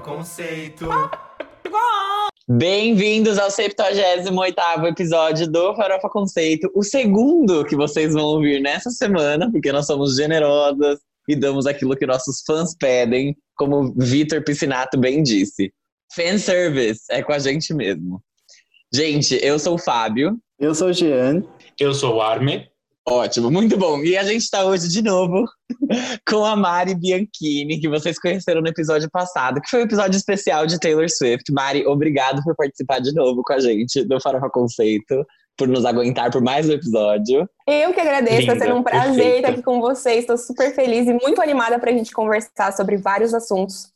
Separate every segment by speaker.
Speaker 1: Conceito.
Speaker 2: Bem-vindos ao 78º episódio do Farofa Conceito, o segundo que vocês vão ouvir nessa semana, porque nós somos generosas e damos aquilo que nossos fãs pedem, como Vitor Piscinato bem disse. Fanservice é com a gente mesmo. Gente, eu sou o Fábio.
Speaker 3: Eu sou o Jean.
Speaker 4: Eu sou o Arme.
Speaker 2: Ótimo, muito bom. E a gente está hoje de novo com a Mari Bianchini, que vocês conheceram no episódio passado, que foi o um episódio especial de Taylor Swift. Mari, obrigado por participar de novo com a gente do Farofa Conceito, por nos aguentar por mais um episódio.
Speaker 5: Eu que agradeço, está sendo um prazer perfeita. estar aqui com vocês. Estou super feliz e muito animada para a gente conversar sobre vários assuntos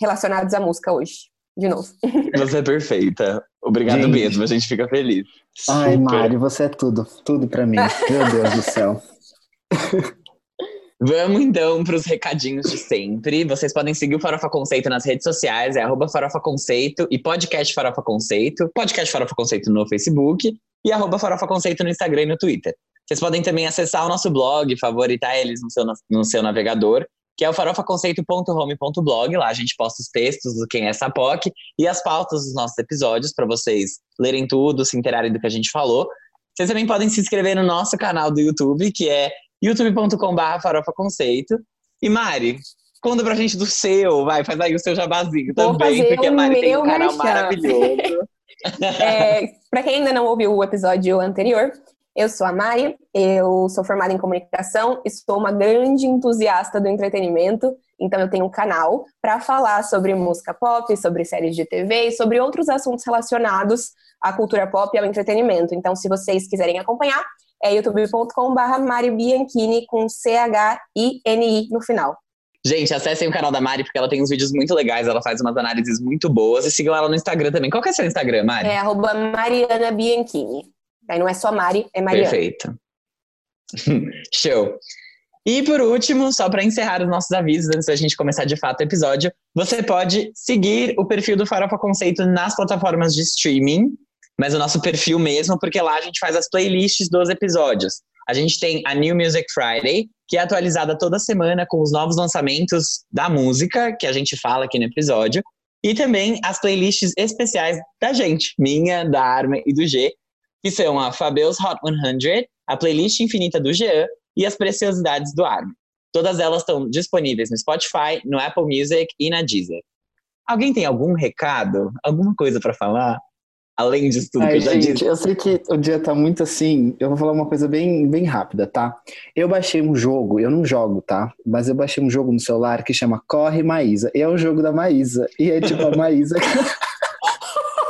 Speaker 5: relacionados à música hoje de novo.
Speaker 2: Você é perfeita. Obrigado gente. mesmo, a gente fica feliz.
Speaker 3: Ai, Super. Mari, você é tudo, tudo para mim. Meu Deus do céu.
Speaker 2: Vamos então para os recadinhos de sempre. Vocês podem seguir o Farofa Conceito nas redes sociais, é arroba Farofa Conceito e podcast Farofa Conceito, podcast Farofa Conceito no Facebook e arroba Farofa Conceito no Instagram e no Twitter. Vocês podem também acessar o nosso blog, favoritar eles no seu, no seu navegador que é o farofaconceito.home.blog. Lá a gente posta os textos do Quem é essa POC e as pautas dos nossos episódios para vocês lerem tudo, se interarem do que a gente falou. Vocês também podem se inscrever no nosso canal do YouTube, que é youtube.com.br farofaconceito. E Mari, conta pra gente do seu, vai, faz aí o seu jabazinho
Speaker 5: Vou
Speaker 2: também, porque a Mari tem um canal
Speaker 5: merchan.
Speaker 2: maravilhoso.
Speaker 5: é, pra quem ainda não ouviu o episódio anterior, eu sou a Mari, eu sou formada em comunicação e sou uma grande entusiasta do entretenimento. Então, eu tenho um canal para falar sobre música pop, sobre séries de TV e sobre outros assuntos relacionados à cultura pop e ao entretenimento. Então, se vocês quiserem acompanhar, é youtube.com/barra Mari Bianchini com C-H-I-N-I no final.
Speaker 2: Gente, acessem o canal da Mari, porque ela tem uns vídeos muito legais, ela faz umas análises muito boas. E sigam ela no Instagram também. Qual que é seu Instagram, Mari?
Speaker 5: É arroba Mariana Bianchini. Aí não é só Mari, é Mariana.
Speaker 2: Perfeito. Show. E por último, só para encerrar os nossos avisos, antes da gente começar de fato o episódio, você pode seguir o perfil do Farofa Conceito nas plataformas de streaming, mas o nosso perfil mesmo, porque lá a gente faz as playlists dos episódios. A gente tem a New Music Friday, que é atualizada toda semana com os novos lançamentos da música, que a gente fala aqui no episódio, e também as playlists especiais da gente, minha, da Arma e do G, que são a Fabeus Hot 100, a playlist infinita do Jean e as preciosidades do Armin. Todas elas estão disponíveis no Spotify, no Apple Music e na Deezer. Alguém tem algum recado, alguma coisa para falar? Além disso tudo
Speaker 3: Ai,
Speaker 2: que eu já
Speaker 3: gente,
Speaker 2: disse.
Speaker 3: eu sei que o dia tá muito assim. Eu vou falar uma coisa bem, bem rápida, tá? Eu baixei um jogo, eu não jogo, tá? Mas eu baixei um jogo no celular que chama Corre Maísa. E é o jogo da Maísa. E é tipo a Maísa.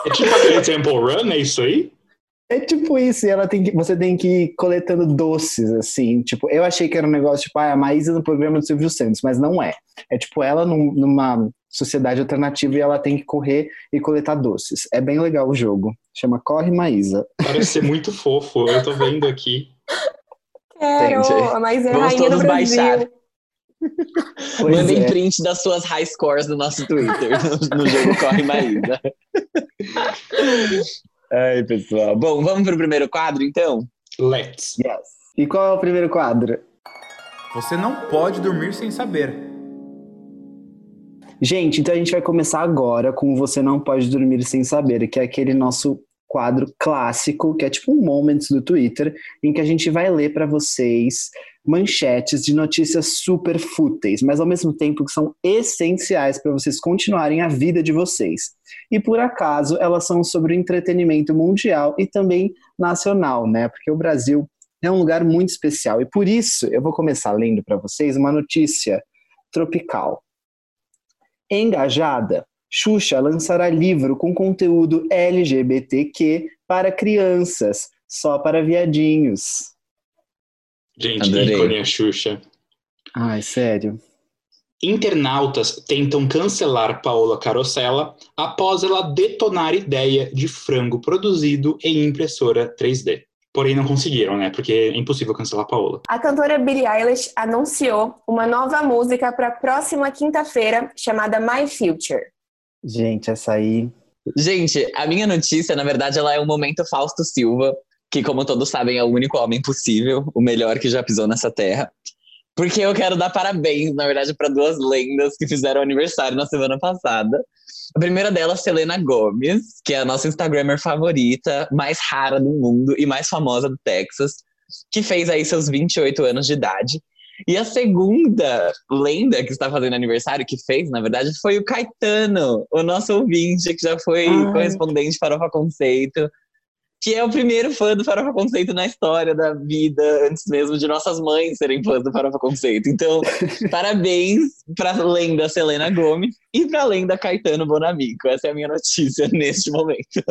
Speaker 4: É tipo aquele Temple Run, é isso aí?
Speaker 3: É tipo isso, e ela tem que, você tem que ir coletando doces, assim. Tipo, eu achei que era um negócio tipo, ah, a Maísa no programa do Silvio Santos, mas não é. É tipo ela num, numa sociedade alternativa e ela tem que correr e coletar doces. É bem legal o jogo. Chama Corre Maísa.
Speaker 4: Parece ser muito fofo, eu tô vendo aqui.
Speaker 5: Quero,
Speaker 2: Gente,
Speaker 5: a mais é
Speaker 2: Vamos
Speaker 5: rainha do
Speaker 2: todos
Speaker 5: Brasil.
Speaker 2: baixar.
Speaker 3: Pois
Speaker 2: Mandem
Speaker 3: é.
Speaker 2: print das suas high scores no nosso Twitter, no, no jogo Corre Maísa. Ai, pessoal. Bom, vamos pro primeiro quadro, então?
Speaker 4: Let's.
Speaker 3: Yes. E qual é o primeiro quadro?
Speaker 1: Você não pode dormir sem saber.
Speaker 3: Gente, então a gente vai começar agora com o Você Não Pode Dormir Sem Saber, que é aquele nosso quadro clássico, que é tipo um Moments do Twitter, em que a gente vai ler para vocês manchetes de notícias super fúteis, mas ao mesmo tempo que são essenciais para vocês continuarem a vida de vocês. E por acaso, elas são sobre o entretenimento mundial e também nacional, né? Porque o Brasil é um lugar muito especial e por isso eu vou começar lendo para vocês uma notícia tropical. Engajada, Xuxa lançará livro com conteúdo LGBTQ para crianças, só para viadinhos.
Speaker 4: Gente,
Speaker 2: Adorei.
Speaker 4: ícone a Xuxa.
Speaker 3: Ai, sério.
Speaker 4: Internautas tentam cancelar Paola Carosella após ela detonar ideia de frango produzido em impressora 3D. Porém, não conseguiram, né? Porque é impossível cancelar a Paola.
Speaker 5: A cantora Billie Eilish anunciou uma nova música para a próxima quinta-feira chamada My Future.
Speaker 3: Gente, essa aí.
Speaker 2: Gente, a minha notícia, na verdade, ela é um momento Fausto Silva, que, como todos sabem, é o único homem possível, o melhor que já pisou nessa terra. Porque eu quero dar parabéns, na verdade, para duas lendas que fizeram aniversário na semana passada. A primeira delas, Selena Gomes, que é a nossa Instagrammer favorita, mais rara do mundo e mais famosa do Texas, que fez aí seus 28 anos de idade. E a segunda lenda que está fazendo aniversário, que fez, na verdade, foi o Caetano, o nosso ouvinte, que já foi
Speaker 5: Ai.
Speaker 2: correspondente para o Conceito, que é o primeiro fã do Farofa Conceito na história da vida, antes mesmo de nossas mães serem fãs do Farofa Conceito. Então, parabéns para a lenda Selena Gomes e para a lenda Caetano Bonamico. Essa é a minha notícia neste momento.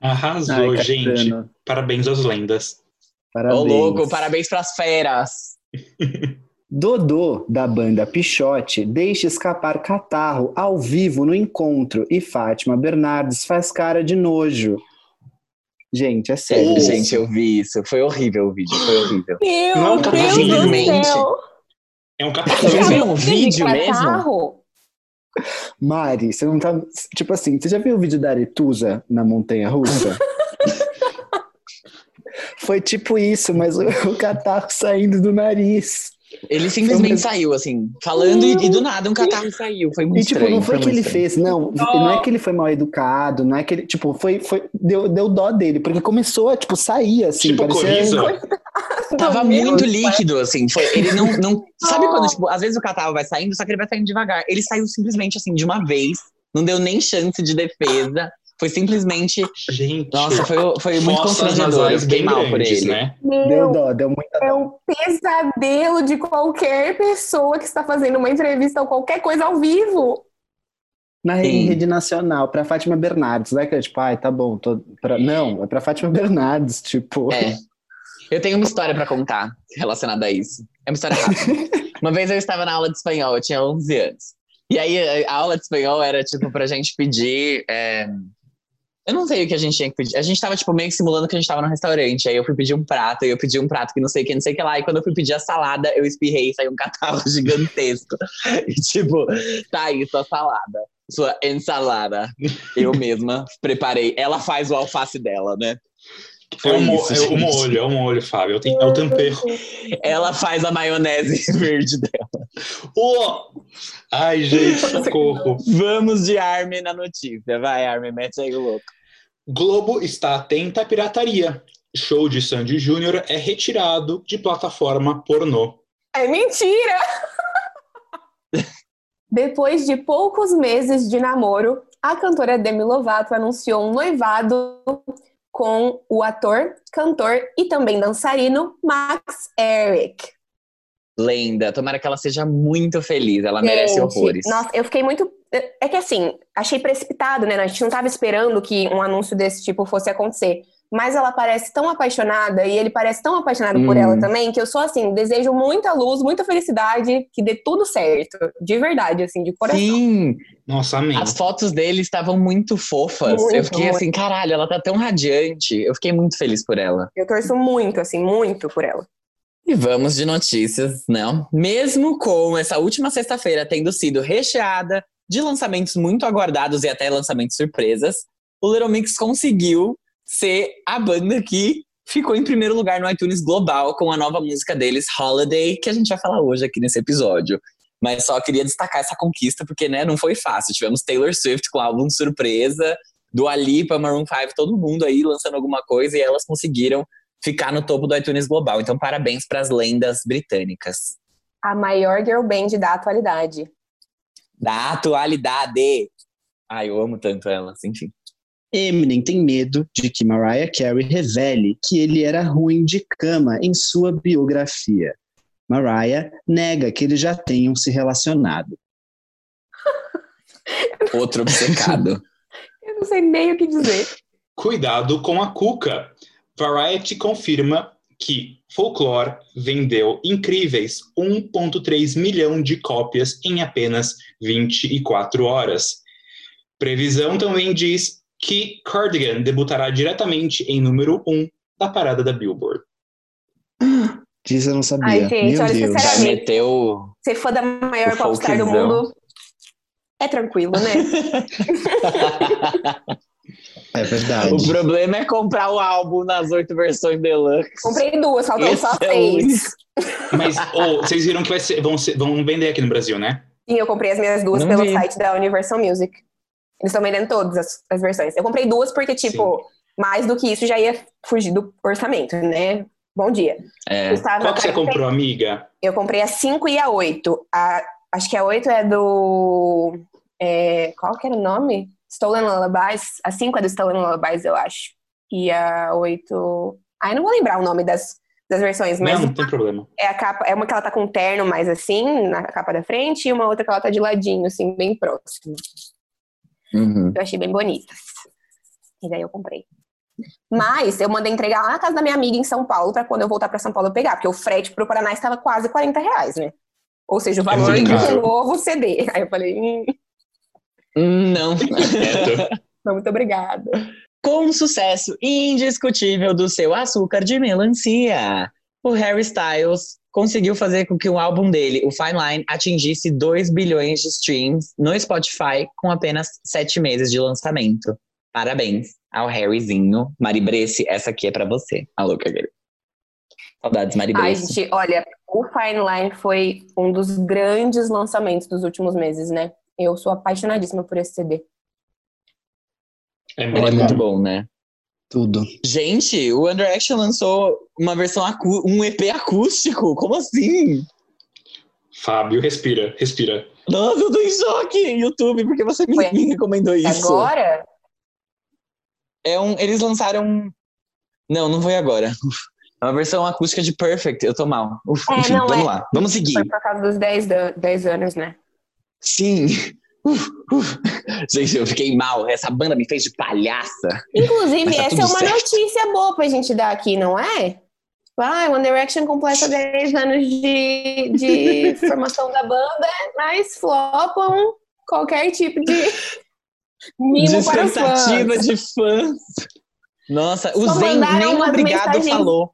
Speaker 4: Arrasou,
Speaker 3: Ai,
Speaker 4: gente. Parabéns às lendas.
Speaker 2: Ô,
Speaker 3: Parabéns.
Speaker 2: louco, parabéns para as feras.
Speaker 3: Dodô, da banda Pichote, deixa escapar catarro ao vivo no encontro e Fátima Bernardes faz cara de nojo. Gente, é sério.
Speaker 4: Oh.
Speaker 2: Gente, eu vi isso. Foi horrível o vídeo, foi horrível.
Speaker 5: Meu
Speaker 4: Não,
Speaker 5: Deus
Speaker 2: simplesmente.
Speaker 5: do céu!
Speaker 4: É um
Speaker 2: Vocês
Speaker 4: catálogo.
Speaker 2: viram o vídeo mesmo?
Speaker 5: Catarro?
Speaker 3: Mari, você não tá. Tipo assim, você já viu o vídeo da Aretusa na Montanha Russa? Foi tipo isso, mas o, o catarro saindo do nariz.
Speaker 2: Ele simplesmente saiu, assim, falando e, e do nada um catarro saiu. Foi muito
Speaker 3: E tipo,
Speaker 2: estranho.
Speaker 3: não foi
Speaker 2: muito
Speaker 3: que ele
Speaker 2: estranho.
Speaker 3: fez, não. Não é que ele foi mal educado, não é que ele. Tipo, foi. foi deu, deu dó dele, porque começou a, tipo, sair assim.
Speaker 4: Tipo
Speaker 3: parecia-.
Speaker 2: Tava muito líquido, assim. Foi, ele não. não sabe
Speaker 5: Oh.
Speaker 2: quando, tipo, às vezes o catarro vai saindo, só que ele vai saindo devagar. Ele saiu simplesmente, assim, de uma vez. Não deu nem chance de defesa. Foi simplesmente.
Speaker 4: Gente.
Speaker 2: Nossa, foi, foi muito constrangedor. Eu fiquei
Speaker 4: bem
Speaker 2: mal por ele.
Speaker 4: né?
Speaker 3: Deu
Speaker 5: Meu,
Speaker 3: dó, deu muita
Speaker 5: é
Speaker 3: dó.
Speaker 5: o pesadelo de qualquer pessoa que está fazendo uma entrevista ou qualquer coisa ao vivo.
Speaker 3: Na rede,
Speaker 2: Sim.
Speaker 3: rede nacional, pra Fátima Bernardes, não é que é tipo, ai, tá bom, tô pra... não, é pra Fátima Bernardes, tipo,
Speaker 2: É. Eu tenho uma história pra contar relacionada a isso. É uma história rápida. uma vez eu estava na aula de espanhol, eu tinha 11 anos. E aí a aula de espanhol era tipo pra gente pedir. é, Eu não sei o que a gente tinha que pedir. A gente tava tipo meio que simulando que a gente tava no restaurante. Aí eu fui pedir um prato, e eu pedi um prato que não sei o que, não sei o que lá. E quando eu fui pedir a salada, eu espirrei e saiu um catarro gigantesco. E tipo, tá aí sua salada. Sua ensalada. Eu mesma preparei. Ela faz o alface dela, né?
Speaker 4: É o,
Speaker 2: isso,
Speaker 4: é molho, é o molho, Fábio. Eu tenho- É o tempero.
Speaker 2: Ela faz a maionese verde dela.
Speaker 4: Oh! Ai, gente, socorro.
Speaker 2: Vamos de Armin na notícia. Vai, Armin, mete aí o louco.
Speaker 4: Globo está atenta à pirataria. Show de Sandy Júnior é retirado de plataforma pornô.
Speaker 5: É mentira! Depois de poucos meses de namoro, a cantora Demi Lovato anunciou um noivado com o ator, cantor e também dançarino Max Eric.
Speaker 2: Lenda. Tomara que ela seja muito feliz. Ela merece
Speaker 5: Gente,
Speaker 2: horrores.
Speaker 5: Nossa, eu fiquei muito. É que assim, achei precipitado, né? A gente não estava esperando que um anúncio desse tipo fosse acontecer. Mas ela parece tão apaixonada e ele parece tão apaixonado por
Speaker 2: Hum.
Speaker 5: ela também, que eu sou assim, desejo muita luz, muita felicidade, que dê tudo certo. De verdade, assim, de coração.
Speaker 2: Sim,
Speaker 4: Nossa, amém.
Speaker 2: as fotos dele estavam muito fofas.
Speaker 5: Muito,
Speaker 2: eu fiquei
Speaker 5: muito.
Speaker 2: assim, caralho, ela tá tão radiante. Eu fiquei muito feliz por ela.
Speaker 5: Eu torço muito, assim, muito por ela.
Speaker 2: E vamos de notícias, não? Mesmo com essa última sexta-feira tendo sido recheada de lançamentos muito aguardados e até lançamentos surpresas, o Little Mix conseguiu ser a banda que ficou em primeiro lugar no iTunes Global com a nova música deles, Holiday, que a gente vai falar hoje aqui nesse episódio. Mas só queria destacar essa conquista, porque né, não foi fácil. Tivemos Taylor Swift com álbum surpresa, do Alipa, Maroon 5, todo mundo aí lançando alguma coisa e elas conseguiram ficar no topo do iTunes Global. Então, parabéns para as lendas britânicas.
Speaker 5: A maior girl band da atualidade.
Speaker 2: Da atualidade. Ai, eu amo tanto elas, enfim.
Speaker 3: Eminem tem medo de que Mariah Carey revele que ele era ruim de cama em sua biografia. Mariah nega que eles já tenham se relacionado.
Speaker 2: Outro obcecado.
Speaker 5: Eu não sei nem o que dizer.
Speaker 4: Cuidado com a cuca. Variety confirma que Folklore vendeu incríveis 1,3 milhão de cópias em apenas 24 horas. Previsão também diz que Cardigan debutará diretamente em número 1 da parada da Billboard.
Speaker 3: Disso eu não sabia.
Speaker 5: Ai, gente,
Speaker 3: Meu
Speaker 5: olha,
Speaker 3: Deus.
Speaker 2: Já
Speaker 5: sinceramente.
Speaker 2: meteu.
Speaker 5: Ser fã da maior popstar do mundo é tranquilo, né?
Speaker 3: É verdade.
Speaker 2: O problema é comprar o álbum nas oito versões deluxe.
Speaker 5: Comprei duas, faltam
Speaker 2: Esse
Speaker 5: só
Speaker 2: é o
Speaker 5: seis.
Speaker 4: Mas ô, vocês viram que vai ser, vão, ser- vão vender aqui no Brasil, né?
Speaker 5: Sim, eu comprei as minhas duas
Speaker 2: Não
Speaker 5: pelo
Speaker 2: vi.
Speaker 5: site da Universal Music. Eles estão vendendo todas as, as versões. Eu comprei duas porque, tipo, mais do que isso já ia fugir do orçamento, né? Bom dia.
Speaker 2: É.
Speaker 4: Qual que você
Speaker 5: 40
Speaker 4: comprou, amiga?
Speaker 5: Eu comprei a 5 e a 8. A, acho que a 8 é do. é, qual que era o nome? Stolen Lullabies. A 5 é do Stolen Lullabies, eu acho. E a 8. Ah, eu não vou lembrar o nome das, das versões, mas
Speaker 4: Não, não tem problema.
Speaker 5: é a capa. É uma que ela tá com um terno mais assim, na capa da frente, e uma outra que ela tá de ladinho, assim, bem próximo.
Speaker 2: Uhum.
Speaker 5: Eu achei bem bonitas. E daí eu comprei. Mas eu mandei entregar lá na casa da minha amiga em São Paulo pra quando eu voltar pra São Paulo eu pegar, porque o frete pro Paraná estava quase 40 reais, né? Ou seja, o valor
Speaker 4: muito
Speaker 5: de
Speaker 4: caro.
Speaker 5: um novo CD. Aí eu falei, hum,
Speaker 2: Não.
Speaker 5: Não, muito obrigada.
Speaker 2: Com um sucesso indiscutível do seu açúcar de melancia, o Harry Styles conseguiu fazer com que o álbum dele, o Fine Line, atingisse 2 bilhões de streams no Spotify com apenas 7 meses de lançamento. Parabéns ao Harryzinho. Mari Bresse, essa aqui é pra você. Alô, querido. Saudades, Mari
Speaker 5: Ai,
Speaker 2: Bresse.
Speaker 5: gente, olha, o Fine Line foi um dos grandes lançamentos dos últimos meses, né? Eu sou apaixonadíssima por esse CD.
Speaker 4: É
Speaker 2: Ele é
Speaker 4: muito
Speaker 2: muito
Speaker 4: bom.
Speaker 2: né?
Speaker 3: Tudo.
Speaker 2: Gente, o Under Action lançou uma versão um EP acústico. Como assim?
Speaker 4: Fábio, respira, respira.
Speaker 2: Nossa, eu tô em choque, YouTube, porque você me, me recomendou isso.
Speaker 5: Agora,
Speaker 2: É um, eles lançaram. Não, não foi agora. É uma versão acústica de Perfect. Eu tô mal. Uf,
Speaker 5: É,
Speaker 2: enfim,
Speaker 5: não,
Speaker 2: vamos
Speaker 5: é.
Speaker 2: lá. Vamos seguir.
Speaker 5: foi por causa dos 10, da- 10 anos, né?
Speaker 2: Sim. Uf, uf. Gente, eu fiquei mal. Essa banda me fez de palhaça.
Speaker 5: Inclusive,
Speaker 2: tá
Speaker 5: essa é uma
Speaker 2: certo.
Speaker 5: notícia boa pra gente dar aqui, não é? Ah, One Direction completa 10 anos de, de formação da banda, mas flopam qualquer tipo de mimo para fãs.
Speaker 2: de fãs. Nossa, o
Speaker 5: Só
Speaker 2: Zen nem obrigado
Speaker 5: mensagens
Speaker 2: falou.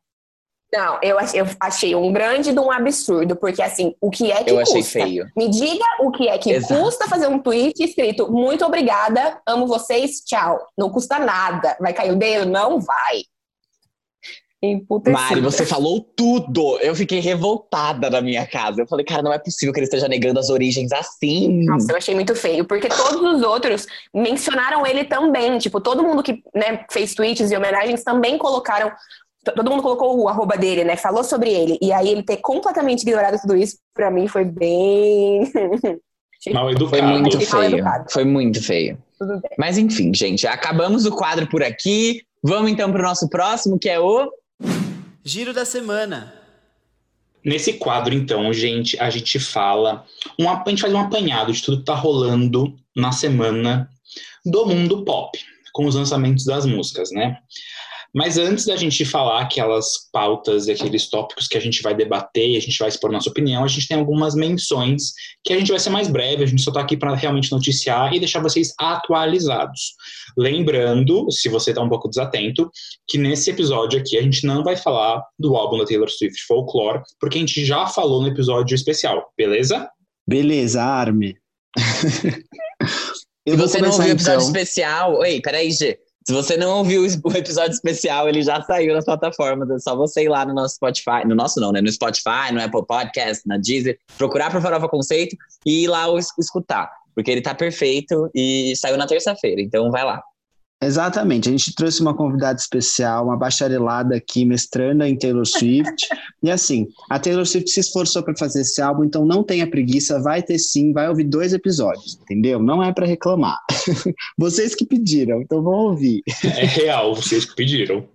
Speaker 5: Não, eu achei, eu achei um grande de um absurdo, porque assim, o que é que
Speaker 2: Eu
Speaker 5: custa?
Speaker 2: achei feio.
Speaker 5: Me diga o que é que
Speaker 2: Exato.
Speaker 5: custa fazer um tweet escrito muito obrigada, amo vocês, tchau. Não custa nada. Vai cair o dedo? Não vai.
Speaker 2: Mari, você falou tudo. Eu fiquei revoltada na minha casa. Eu falei, cara, não é possível que ele esteja negando as origens assim.
Speaker 5: Nossa, eu achei muito feio, porque todos os outros mencionaram ele também. Tipo, todo mundo que né, fez tweets e homenagens também colocaram. Todo mundo colocou o arroba dele, né? Falou sobre ele. E aí ele ter completamente ignorado tudo isso, pra mim, foi bem.
Speaker 4: Mal
Speaker 2: Foi
Speaker 4: educado.
Speaker 2: muito
Speaker 5: Achei mal
Speaker 2: feio.
Speaker 5: educado.
Speaker 2: Foi muito feio.
Speaker 5: Tudo bem.
Speaker 2: Mas enfim, gente, acabamos o quadro por aqui. Vamos então pro nosso próximo, que é o.
Speaker 1: Giro da semana.
Speaker 4: Nesse quadro, então, gente, a gente fala, um, a gente faz um apanhado de tudo que tá rolando na semana do mundo pop, com os lançamentos das músicas, né? Mas antes da gente falar aquelas pautas e aqueles tópicos que a gente vai debater e a gente vai expor nossa opinião, a gente tem algumas menções que a gente vai ser mais breve, a gente só tá aqui para realmente noticiar e deixar vocês atualizados. Lembrando, se você tá um pouco desatento, que nesse episódio aqui a gente não vai falar do álbum da Taylor Swift Folklore, porque a gente já falou no episódio especial, beleza?
Speaker 3: Beleza, Arme.
Speaker 2: Se você não ouviu o episódio
Speaker 3: então.
Speaker 2: especial. Oi, peraí, G. Se você não ouviu o episódio especial, ele já saiu nas plataformas. É só você ir lá no nosso Spotify. No nosso não, né? No Spotify, no Apple Podcast, na Deezer. Procurar por Farofa Conceito e ir lá escutar. Porque ele tá perfeito e saiu na terça-feira. Então vai lá.
Speaker 3: Exatamente, a gente trouxe uma convidada especial, uma bacharelada aqui, mestranda em Taylor Swift. e assim, a Taylor Swift se esforçou para fazer esse álbum, então não tenha preguiça, vai ter sim, vai ouvir dois episódios, entendeu? Não é para reclamar. Vocês que pediram, então vão ouvir.
Speaker 4: É real, vocês que pediram.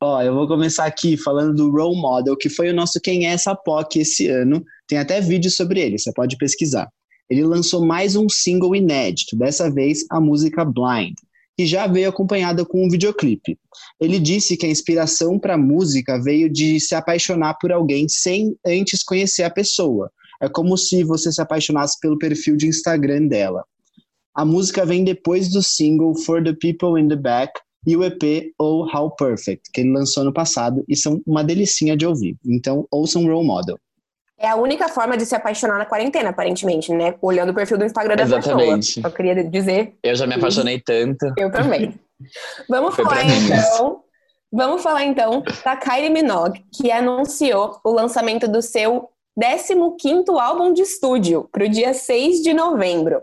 Speaker 3: Ó, eu vou começar aqui falando do Role Model, que foi o nosso Quem é essa POC esse ano. Tem até vídeo sobre ele, você pode pesquisar. Ele lançou mais um single inédito, dessa vez a música Blind, já veio acompanhada com um videoclipe. Ele disse que a inspiração para a música veio de se apaixonar por alguém sem antes conhecer a pessoa. É como se você se apaixonasse pelo perfil de Instagram dela. A música vem depois do single For the People in the Back, e o EP ou How Perfect, que ele lançou no passado e são uma delicinha de ouvir. Então, ouçam Role Model.
Speaker 5: É a única forma de se apaixonar na quarentena, aparentemente, né? Olhando o perfil do Instagram da
Speaker 2: Exatamente.
Speaker 5: pessoa. Eu queria dizer,
Speaker 2: Eu já me apaixonei tanto.
Speaker 5: eu também. Vamos
Speaker 2: Foi
Speaker 5: falar então. Vamos falar então da Kylie Minogue, que anunciou o lançamento do seu 15º álbum de estúdio para o dia 6 de novembro.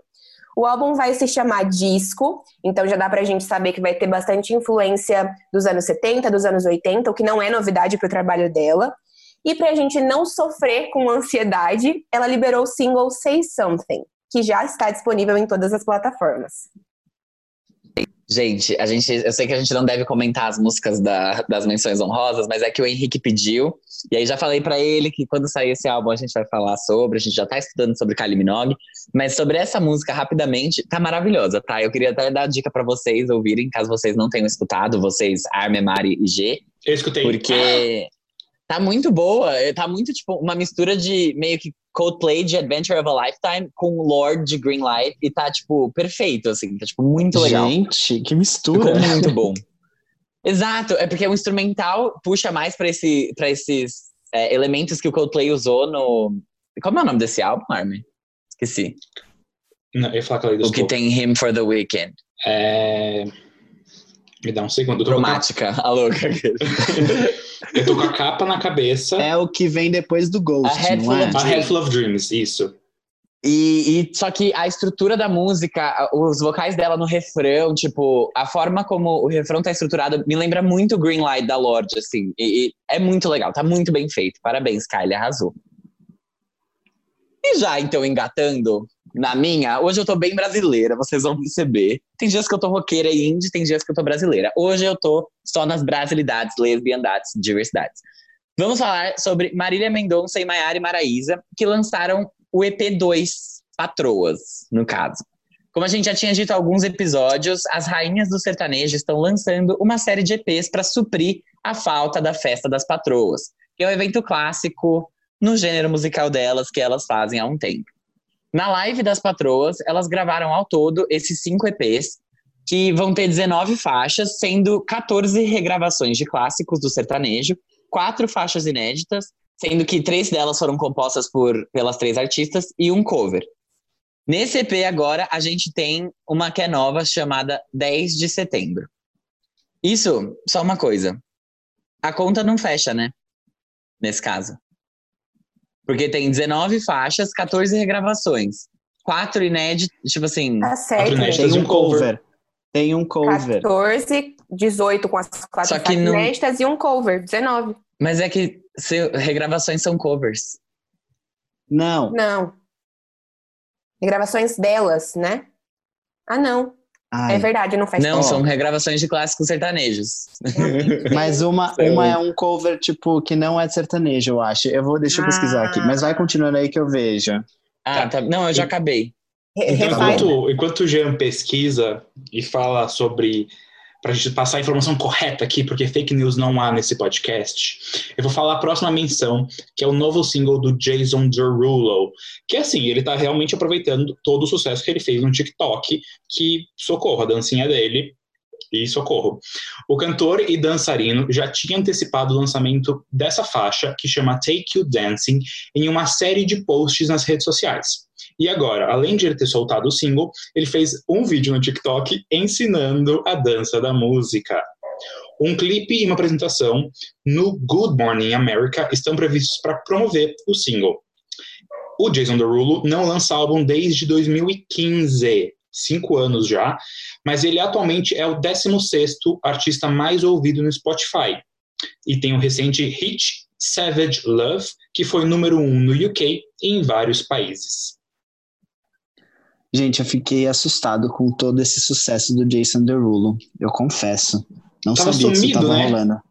Speaker 5: O álbum vai se chamar Disco, então já dá pra gente saber que vai ter bastante influência dos anos 70, dos anos 80, o que não é novidade pro trabalho dela. E pra gente não sofrer com ansiedade, ela liberou o single Say Something, que já está disponível em todas as plataformas.
Speaker 2: Gente, a gente, eu sei que a gente não deve comentar as músicas da- das menções honrosas, mas é que o Henrique pediu. E aí já falei pra ele que quando sair esse álbum a gente vai falar sobre, a gente já tá estudando sobre Kylie Minogue, mas sobre essa música rapidamente, tá maravilhosa, tá? Eu queria até dar dica pra vocês ouvirem, caso vocês não tenham escutado, vocês Arme, Mari e G,
Speaker 4: Eu escutei.
Speaker 2: porque tá muito boa, é, tá muito tipo uma mistura de meio que Coldplay de Adventure of a Lifetime com Lord de Greenlight e tá tipo perfeito assim, tá tipo muito legal.
Speaker 3: Gente, que
Speaker 2: Ficou
Speaker 3: mistura.
Speaker 2: muito bom. Exato, é porque o instrumental puxa mais pra esse, pra esses é, elementos que o Coldplay usou no. Como é o nome desse álbum, Armin? Esqueci.
Speaker 4: Não, eu ia falar aí dos
Speaker 2: O que tem Him for the Weekend.
Speaker 4: É... Me dá um segundo.
Speaker 2: Cromática, a louca.
Speaker 4: eu tô com a capa na cabeça.
Speaker 3: É o que vem depois do Ghost,
Speaker 2: A Head
Speaker 3: não é?
Speaker 4: A Head Full of Dreams, isso.
Speaker 2: E, e só que a estrutura da música, os vocais dela no refrão, tipo, a forma como o refrão tá estruturado me lembra muito o Greenlight da Lorde, assim. E, e é muito legal, tá muito bem feito. Parabéns, Kylie, arrasou. E já, então, engatando na minha, hoje eu tô bem brasileira, vocês vão perceber. Tem dias que eu tô roqueira e indie, tem dias que eu tô brasileira. Hoje eu tô só nas brasilidades, lesbiandades, diversidades. Vamos falar sobre Marília Mendonça e Maiara e Maraísa, que lançaram o EP2 Patroas, no caso. Como a gente já tinha dito em alguns episódios, as rainhas do sertanejo estão lançando uma série de EPs para suprir a falta da Festa das Patroas, que é um evento clássico no gênero musical delas que elas fazem há um tempo. Na live das patroas, elas gravaram ao todo esses cinco EPs, que vão ter 19 faixas, sendo 14 regravações de clássicos do sertanejo, quatro faixas inéditas, sendo que três delas foram compostas por, pelas três artistas e um cover. Nesse EP agora, a gente tem uma que é nova, chamada 10 de setembro. Isso, só uma coisa. A conta não fecha, né? Nesse caso. Porque tem 19 faixas, 14 regravações. Quatro inéditas, tipo assim.
Speaker 5: Tá certo.
Speaker 4: inéditas.
Speaker 3: Tem um
Speaker 4: cover.
Speaker 3: cover. Tem um cover.
Speaker 5: 14, 18 com as quatro
Speaker 2: Só que
Speaker 5: faixas
Speaker 2: não-
Speaker 5: inéditas e um cover, 19.
Speaker 2: Mas é que se- regravações são covers.
Speaker 3: Não.
Speaker 5: Não. Gravações delas, né? Ah, não.
Speaker 3: Ai,
Speaker 5: É verdade, não faz
Speaker 2: Não, são regravações de clássicos sertanejos.
Speaker 3: Mas uma, uma é um cover, tipo, que não é sertanejo, eu acho. Eu vou, deixa eu pesquisar aqui. Mas vai continuando aí que eu vejo.
Speaker 2: Ah, tá. Não, eu já acabei.
Speaker 4: Então,
Speaker 5: refaz-
Speaker 4: enquanto, enquanto o Jean pesquisa e fala sobre. Para a gente passar a informação correta aqui, porque fake news não há nesse podcast, eu vou falar a próxima menção, que é o novo single do Jason Derulo. Que assim, ele tá realmente aproveitando todo o sucesso que ele fez no TikTok, que socorro, a dancinha dele e socorro. O cantor e dançarino já tinha antecipado o lançamento dessa faixa, que chama Take You Dancing, em uma série de posts nas redes sociais. E agora, além de ele ter soltado o single, ele fez um vídeo no TikTok ensinando a dança da música. Um clipe e uma apresentação no Good Morning America estão previstos para promover o single. O Jason Derulo não lança álbum desde 2015, cinco anos já, mas ele atualmente é o 16º artista mais ouvido no Spotify. E tem o recente hit Savage Love, que foi número um no UK e em vários países.
Speaker 3: Gente, eu fiquei assustado com todo esse sucesso do Jason Derulo. Eu confesso. Não
Speaker 4: Tava
Speaker 3: sabia que isso
Speaker 4: sumido,
Speaker 3: tava
Speaker 4: né?
Speaker 3: rolando.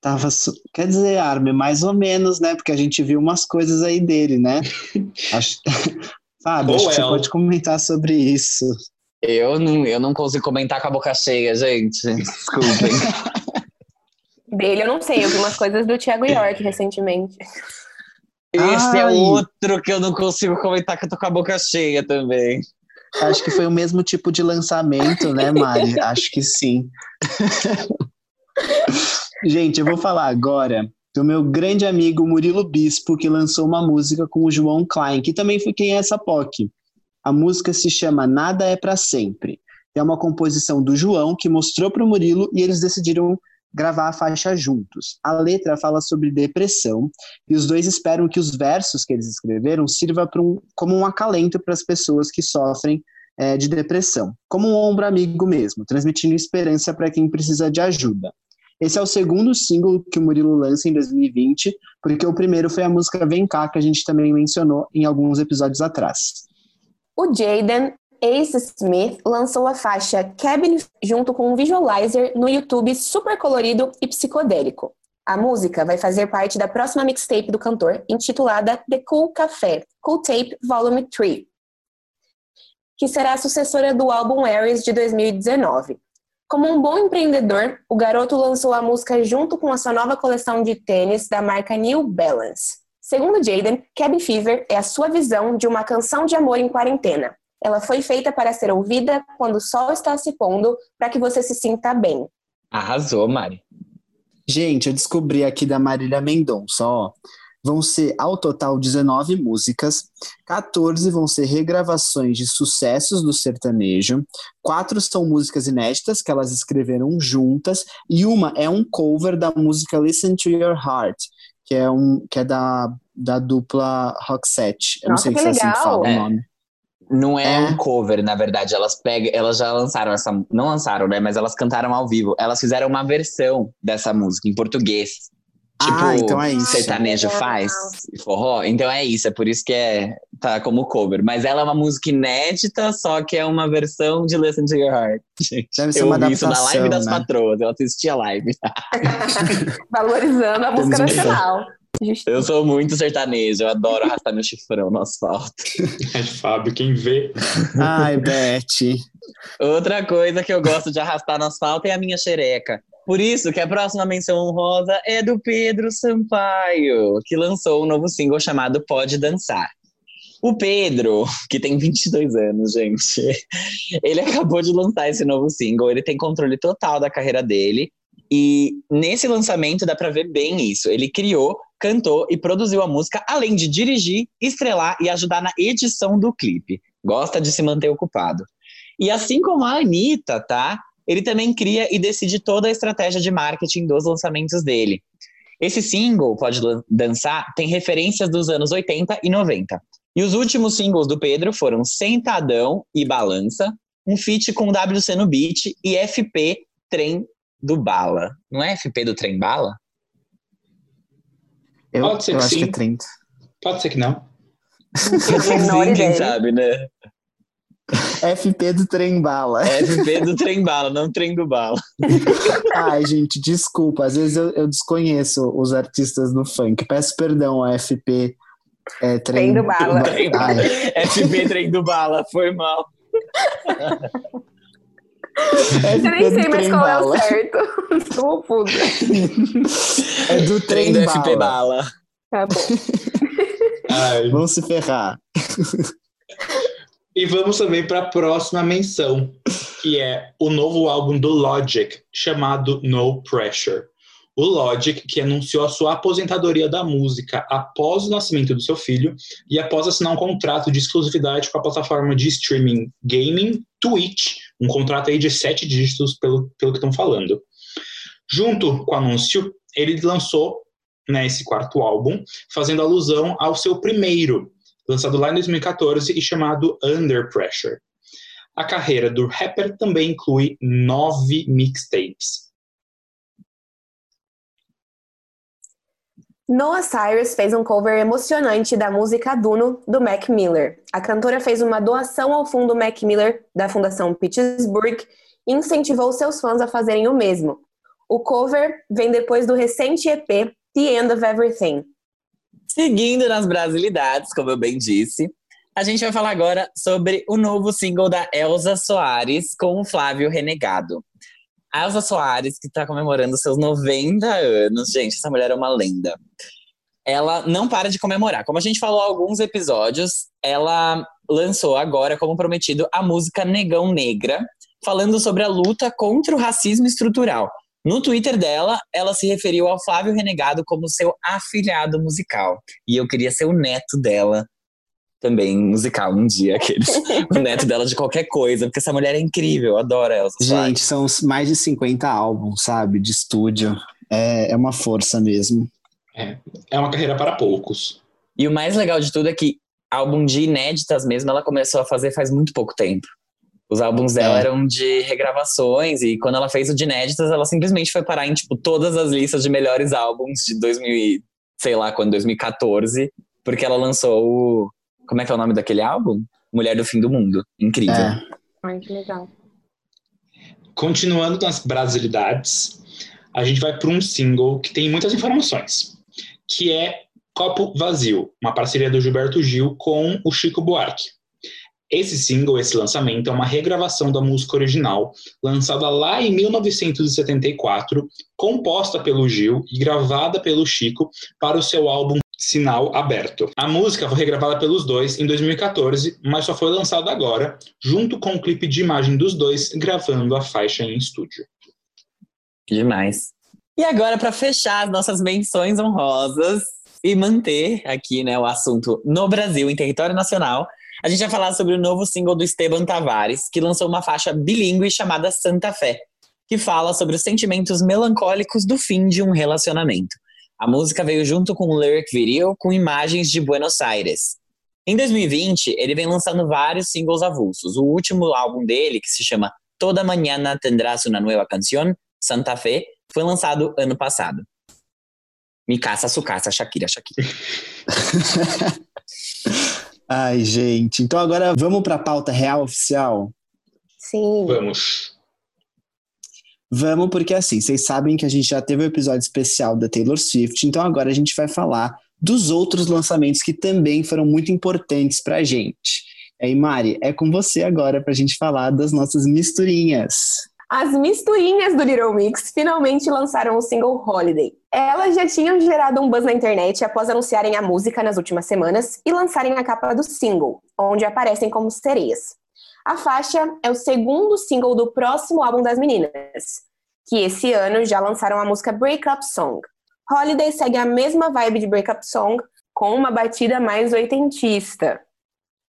Speaker 3: Tava su... Quer dizer, Armin, mais ou menos, né? Porque a gente viu umas coisas aí dele, né? Acho... Fábio, acho que você
Speaker 4: ela.
Speaker 3: pode comentar sobre isso.
Speaker 2: Eu não, eu não consigo comentar com a boca cheia, gente. Desculpem.
Speaker 5: Dele eu não sei, eu vi umas coisas do Thiago York recentemente.
Speaker 2: Esse é
Speaker 3: Ai.
Speaker 2: outro que eu não consigo comentar, que eu tô com a boca cheia também.
Speaker 3: Acho que foi o mesmo tipo de lançamento, né, Mari? Acho que sim. Gente, eu vou falar agora do meu grande amigo Murilo Bispo, que lançou uma música com o João Klein, que também foi quem é essa POC. A música se chama Nada é para Sempre. É uma composição do João que mostrou para o Murilo e eles decidiram gravar a faixa juntos. A letra fala sobre depressão e os dois esperam que os versos que eles escreveram sirva um, como um acalento para as pessoas que sofrem é, de depressão, como um ombro amigo mesmo, transmitindo esperança para quem precisa de ajuda. Esse é o segundo single que o Murilo lança em 2020, porque o primeiro foi a música Vem Cá, que a gente também mencionou em alguns episódios atrás.
Speaker 5: O Jaden Ace Smith lançou a faixa Cabin junto com um visualizer no YouTube super colorido e psicodélico. A música vai fazer parte da próxima mixtape do cantor, intitulada The Cool Café, Cool Tape Volume 3, que será a sucessora do álbum Aries de 2019. Como um bom empreendedor, o garoto lançou a música junto com a sua nova coleção de tênis da marca New Balance. Segundo Jaden, Cabin Fever é a sua visão de uma canção de amor em quarentena. Ela foi feita para ser ouvida quando o sol está se pondo, para que você se sinta bem.
Speaker 2: Arrasou, Mari.
Speaker 3: Gente, eu descobri aqui da Marília Mendonça, ó. Vão ser, ao total, 19 músicas, 14 vão ser regravações de sucessos do sertanejo, quatro são músicas inéditas que elas escreveram juntas, e uma é um cover da música Listen to Your Heart, que é, um, que é da, da dupla Roxette. Eu
Speaker 5: Nossa,
Speaker 3: não sei se é assim que fala
Speaker 2: É.
Speaker 3: o nome.
Speaker 2: Não é,
Speaker 3: É.
Speaker 2: um cover, na verdade. Elas pegam, elas já lançaram essa, não lançaram, né? Mas elas cantaram ao vivo. Elas fizeram uma versão dessa música em português. Tipo,
Speaker 3: Ah, então é isso.
Speaker 2: sertanejo faz, forró. Então é isso, é por isso que é tá como cover. Mas ela é uma música inédita, só que é uma versão de Listen to Your Heart. Gente,
Speaker 3: Deve ser
Speaker 2: eu
Speaker 3: uma
Speaker 2: ouvi isso na live das
Speaker 3: né?
Speaker 2: patroas. Eu assisti a live.
Speaker 5: Valorizando a música nacional. Justo.
Speaker 2: Eu sou muito sertanejo, eu adoro arrastar meu chifrão no asfalto.
Speaker 4: É, Fábio, quem vê.
Speaker 3: Ai, Beth.
Speaker 2: Outra coisa que eu gosto de arrastar no asfalto é a minha xereca. Por isso que a próxima menção honrosa é do Pedro Sampaio, que lançou um novo single chamado Pode Dançar. O Pedro, que tem 22 anos, gente, ele acabou de lançar esse novo single, ele tem controle total da carreira dele. E nesse lançamento dá pra ver bem isso. Ele criou, cantou e produziu a música, além de dirigir, estrelar e ajudar na edição do clipe. Gosta de se manter ocupado. E assim como a Anitta, tá? Ele também cria e decide toda a estratégia de marketing dos lançamentos dele. Esse single, Pode Dançar, tem referências dos anos 80 e 90. E os últimos singles do Pedro foram Sentadão e Balança, um feat com WC no beat e FP Trem do Bala. Não é FP do Trem Bala?
Speaker 3: Eu,
Speaker 4: Pode ser
Speaker 3: eu
Speaker 4: que
Speaker 3: acho que
Speaker 4: sim.
Speaker 3: é 30.
Speaker 4: Pode ser que não.
Speaker 5: ideia.
Speaker 2: sabe, né?
Speaker 3: FP do Trem Bala.
Speaker 2: FP do Trem Bala, não Trem do Bala.
Speaker 3: Ai, gente, desculpa. Às vezes eu, eu desconheço os artistas do funk. Peço perdão a FP. É,
Speaker 5: Trem do Bala.
Speaker 2: Trem.
Speaker 3: Ai,
Speaker 2: FP Trem do Bala, foi mal.
Speaker 5: Eu nem sei mais qual é o
Speaker 3: Bala.
Speaker 5: certo. Estou confusa.
Speaker 3: É do
Speaker 2: Trem
Speaker 3: Trem
Speaker 2: do FP
Speaker 3: Bala.
Speaker 2: Bala.
Speaker 5: Tá bom.
Speaker 4: Ai.
Speaker 3: Vão se ferrar.
Speaker 4: E vamos também para a próxima menção, que é o novo álbum do Logic, chamado No Pressure. O Logic, que anunciou a sua aposentadoria da música após o nascimento do seu filho e após assinar um contrato de exclusividade com a plataforma de streaming gaming Twitch, um contrato aí de sete dígitos, pelo, pelo que estão falando. Junto com o anúncio, ele lançou né, esse quarto álbum, fazendo alusão ao seu primeiro, lançado lá em 2014 e chamado Under Pressure. A carreira do rapper também inclui nove mixtapes.
Speaker 5: Noah Cyrus fez um cover emocionante da música Duno, do Mac Miller. A cantora fez uma doação ao fundo Mac Miller, da Fundação Pittsburgh, e incentivou seus fãs a fazerem o mesmo. O cover vem depois do recente EP The End of Everything.
Speaker 2: Seguindo nas brasilidades, como eu bem disse, a gente vai falar agora sobre o novo single da Elza Soares com o Flávio Renegado. A Elza Soares, que está comemorando seus 90 anos, gente, essa mulher é uma lenda. Ela não para de comemorar. Como a gente falou há alguns episódios, ela lançou agora, como prometido, a música Negão Negra, falando sobre a luta contra o racismo estrutural. No Twitter dela, ela se referiu ao Flávio Renegado como seu afilhado musical. E eu queria ser o neto dela também musical um dia, aqueles. o neto dela de qualquer coisa, porque essa mulher é incrível, eu adoro ela.
Speaker 3: Gente, são mais de 50 álbuns, sabe, de estúdio. É, é uma força mesmo.
Speaker 4: É, é uma carreira para poucos.
Speaker 2: E o mais legal de tudo é que álbum de inéditas mesmo, ela começou a fazer faz muito pouco tempo. Os álbuns dela
Speaker 3: É.
Speaker 2: eram de regravações e quando ela fez o de inéditas, ela simplesmente foi parar em tipo todas as listas de melhores álbuns de 2000, e, sei lá, quando 2014, porque ela lançou o como é que é o nome daquele álbum? Mulher do Fim do Mundo. Incrível.
Speaker 3: É.
Speaker 5: Ai, que legal.
Speaker 4: Continuando nas brasilidades, a gente vai para um single que tem muitas informações, que é Copo Vazio, uma parceria do Gilberto Gil com o Chico Buarque. Esse single, esse lançamento, é uma regravação da música original, lançada lá em 1974, composta pelo Gil e gravada pelo Chico para o seu álbum Sinal Aberto. A música foi regravada pelos dois em 2014, mas só foi lançada agora, junto com o clipe de imagem dos dois gravando a faixa em estúdio.
Speaker 2: Demais. E agora, para fechar as nossas menções honrosas e manter aqui né, o assunto no Brasil, em território nacional, a gente vai falar sobre o novo single do Esteban Tavares, que lançou uma faixa bilíngue chamada Santa Fé, que fala sobre os sentimentos melancólicos do fim de um relacionamento. A música veio junto com um lyric video com imagens de Buenos Aires. Em 2020, ele vem lançando vários singles avulsos. O último álbum dele, que se chama Toda Mañana Tendrás Una Nueva Canción, Santa Fe, foi lançado ano passado. Me caça, sucaça, Shakira, Shakira.
Speaker 3: Ai, gente. Então agora vamos para a pauta real oficial?
Speaker 5: Sim.
Speaker 4: Vamos.
Speaker 3: Vamos, porque assim, vocês sabem que a gente já teve um episódio especial da Taylor Swift, então agora a gente vai falar dos outros lançamentos que também foram muito importantes pra gente. E aí, Mari, é com você agora pra gente falar das nossas misturinhas.
Speaker 5: As misturinhas do Little Mix finalmente lançaram o single Holiday. Elas já tinham gerado um buzz na internet após anunciarem a música nas últimas semanas e lançarem a capa do single, onde aparecem como sereias. A faixa é o segundo single do próximo álbum das meninas, que esse ano já lançaram a música Break Up Song. Holiday segue a mesma vibe de Break Up Song, com uma batida mais oitentista.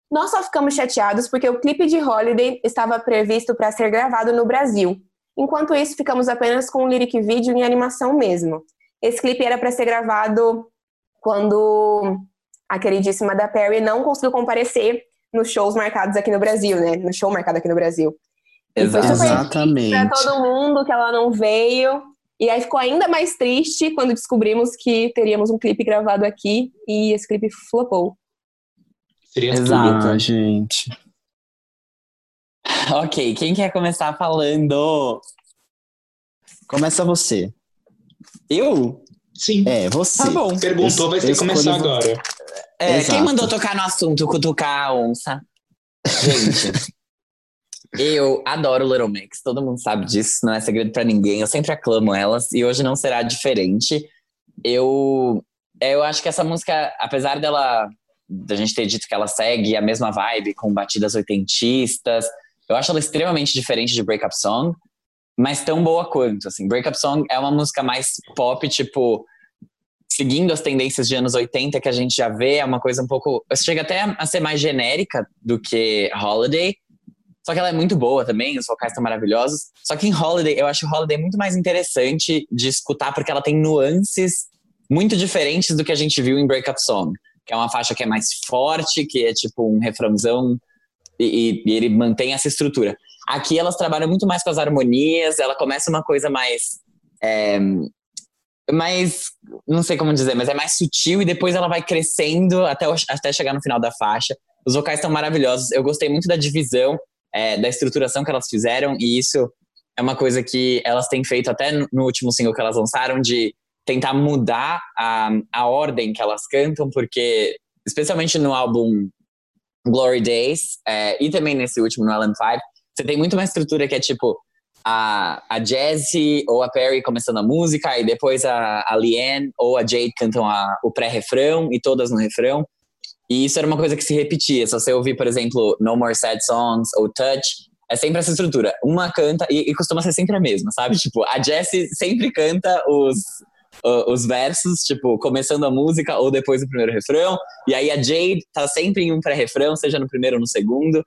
Speaker 5: Nós só ficamos chateados porque o clipe de Holiday estava previsto para ser gravado no Brasil. Enquanto isso, ficamos apenas com um lyric video em animação mesmo. Esse clipe era para ser gravado quando a queridíssima da Perry não conseguiu comparecer nos shows marcados aqui no Brasil, né? No show marcado aqui no Brasil. Foi
Speaker 2: Exato.
Speaker 5: super
Speaker 3: Exatamente.
Speaker 5: pra todo mundo que ela não veio. E aí ficou ainda mais triste quando descobrimos que teríamos um clipe gravado aqui e esse clipe flopou.
Speaker 4: Seria
Speaker 2: Exato.
Speaker 4: tudo.
Speaker 3: Gente.
Speaker 2: Ok, quem quer começar falando?
Speaker 3: Começa você.
Speaker 2: Eu?
Speaker 4: Sim.
Speaker 3: É, você.
Speaker 2: Tá bom.
Speaker 4: Perguntou, vai ter que começar agora.
Speaker 2: É, quem mandou tocar no assunto, cutucar a onça? Gente, eu adoro Little Mix, todo mundo sabe disso, não é segredo pra ninguém. Eu sempre aclamo elas e hoje não será diferente. Eu, eu acho que essa música, apesar dela, da gente ter dito que ela segue a mesma vibe, com batidas oitentistas, eu acho ela extremamente diferente de Break Up Song, mas tão boa quanto. Assim, Break Up Song é uma música mais pop, tipo seguindo as tendências de anos 80 que a gente já vê, é uma coisa um pouco. Chega até a ser mais genérica do que Holiday. Só que ela é muito boa também, os vocais estão maravilhosos. Só que em Holiday, eu acho Holiday muito mais interessante de escutar, porque ela tem nuances muito diferentes do que a gente viu em Break Up Song. Que é uma faixa que é mais forte, que é tipo um refrãozão, e- e ele mantém essa estrutura. Aqui elas trabalham muito mais com as harmonias, ela começa uma coisa mais. é, mais não sei como dizer, mas é mais sutil e depois ela vai crescendo até, até chegar no final da faixa. Os vocais estão maravilhosos. Eu gostei muito da divisão, é, da estruturação que elas fizeram, e isso é uma coisa que elas têm feito até no último single que elas lançaram, de tentar mudar a, a ordem que elas cantam, porque, especialmente no álbum Glory Days, é, e também nesse último, no LM5, você tem muito uma estrutura que é tipo a, a Jessie ou a Perry começando a música, e depois a, a Leanne ou a Jade cantam a- o pré-refrão e todas no refrão. E isso era uma coisa que se repetia. Se você ouvir, por exemplo, No More Sad Songs ou Touch, é sempre essa estrutura. Uma canta e, e costuma ser sempre a mesma, sabe? Tipo, a Jessie sempre canta os, os versos, tipo, começando a música ou depois do primeiro refrão. E aí a Jade tá sempre em um pré-refrão, seja no primeiro ou no segundo.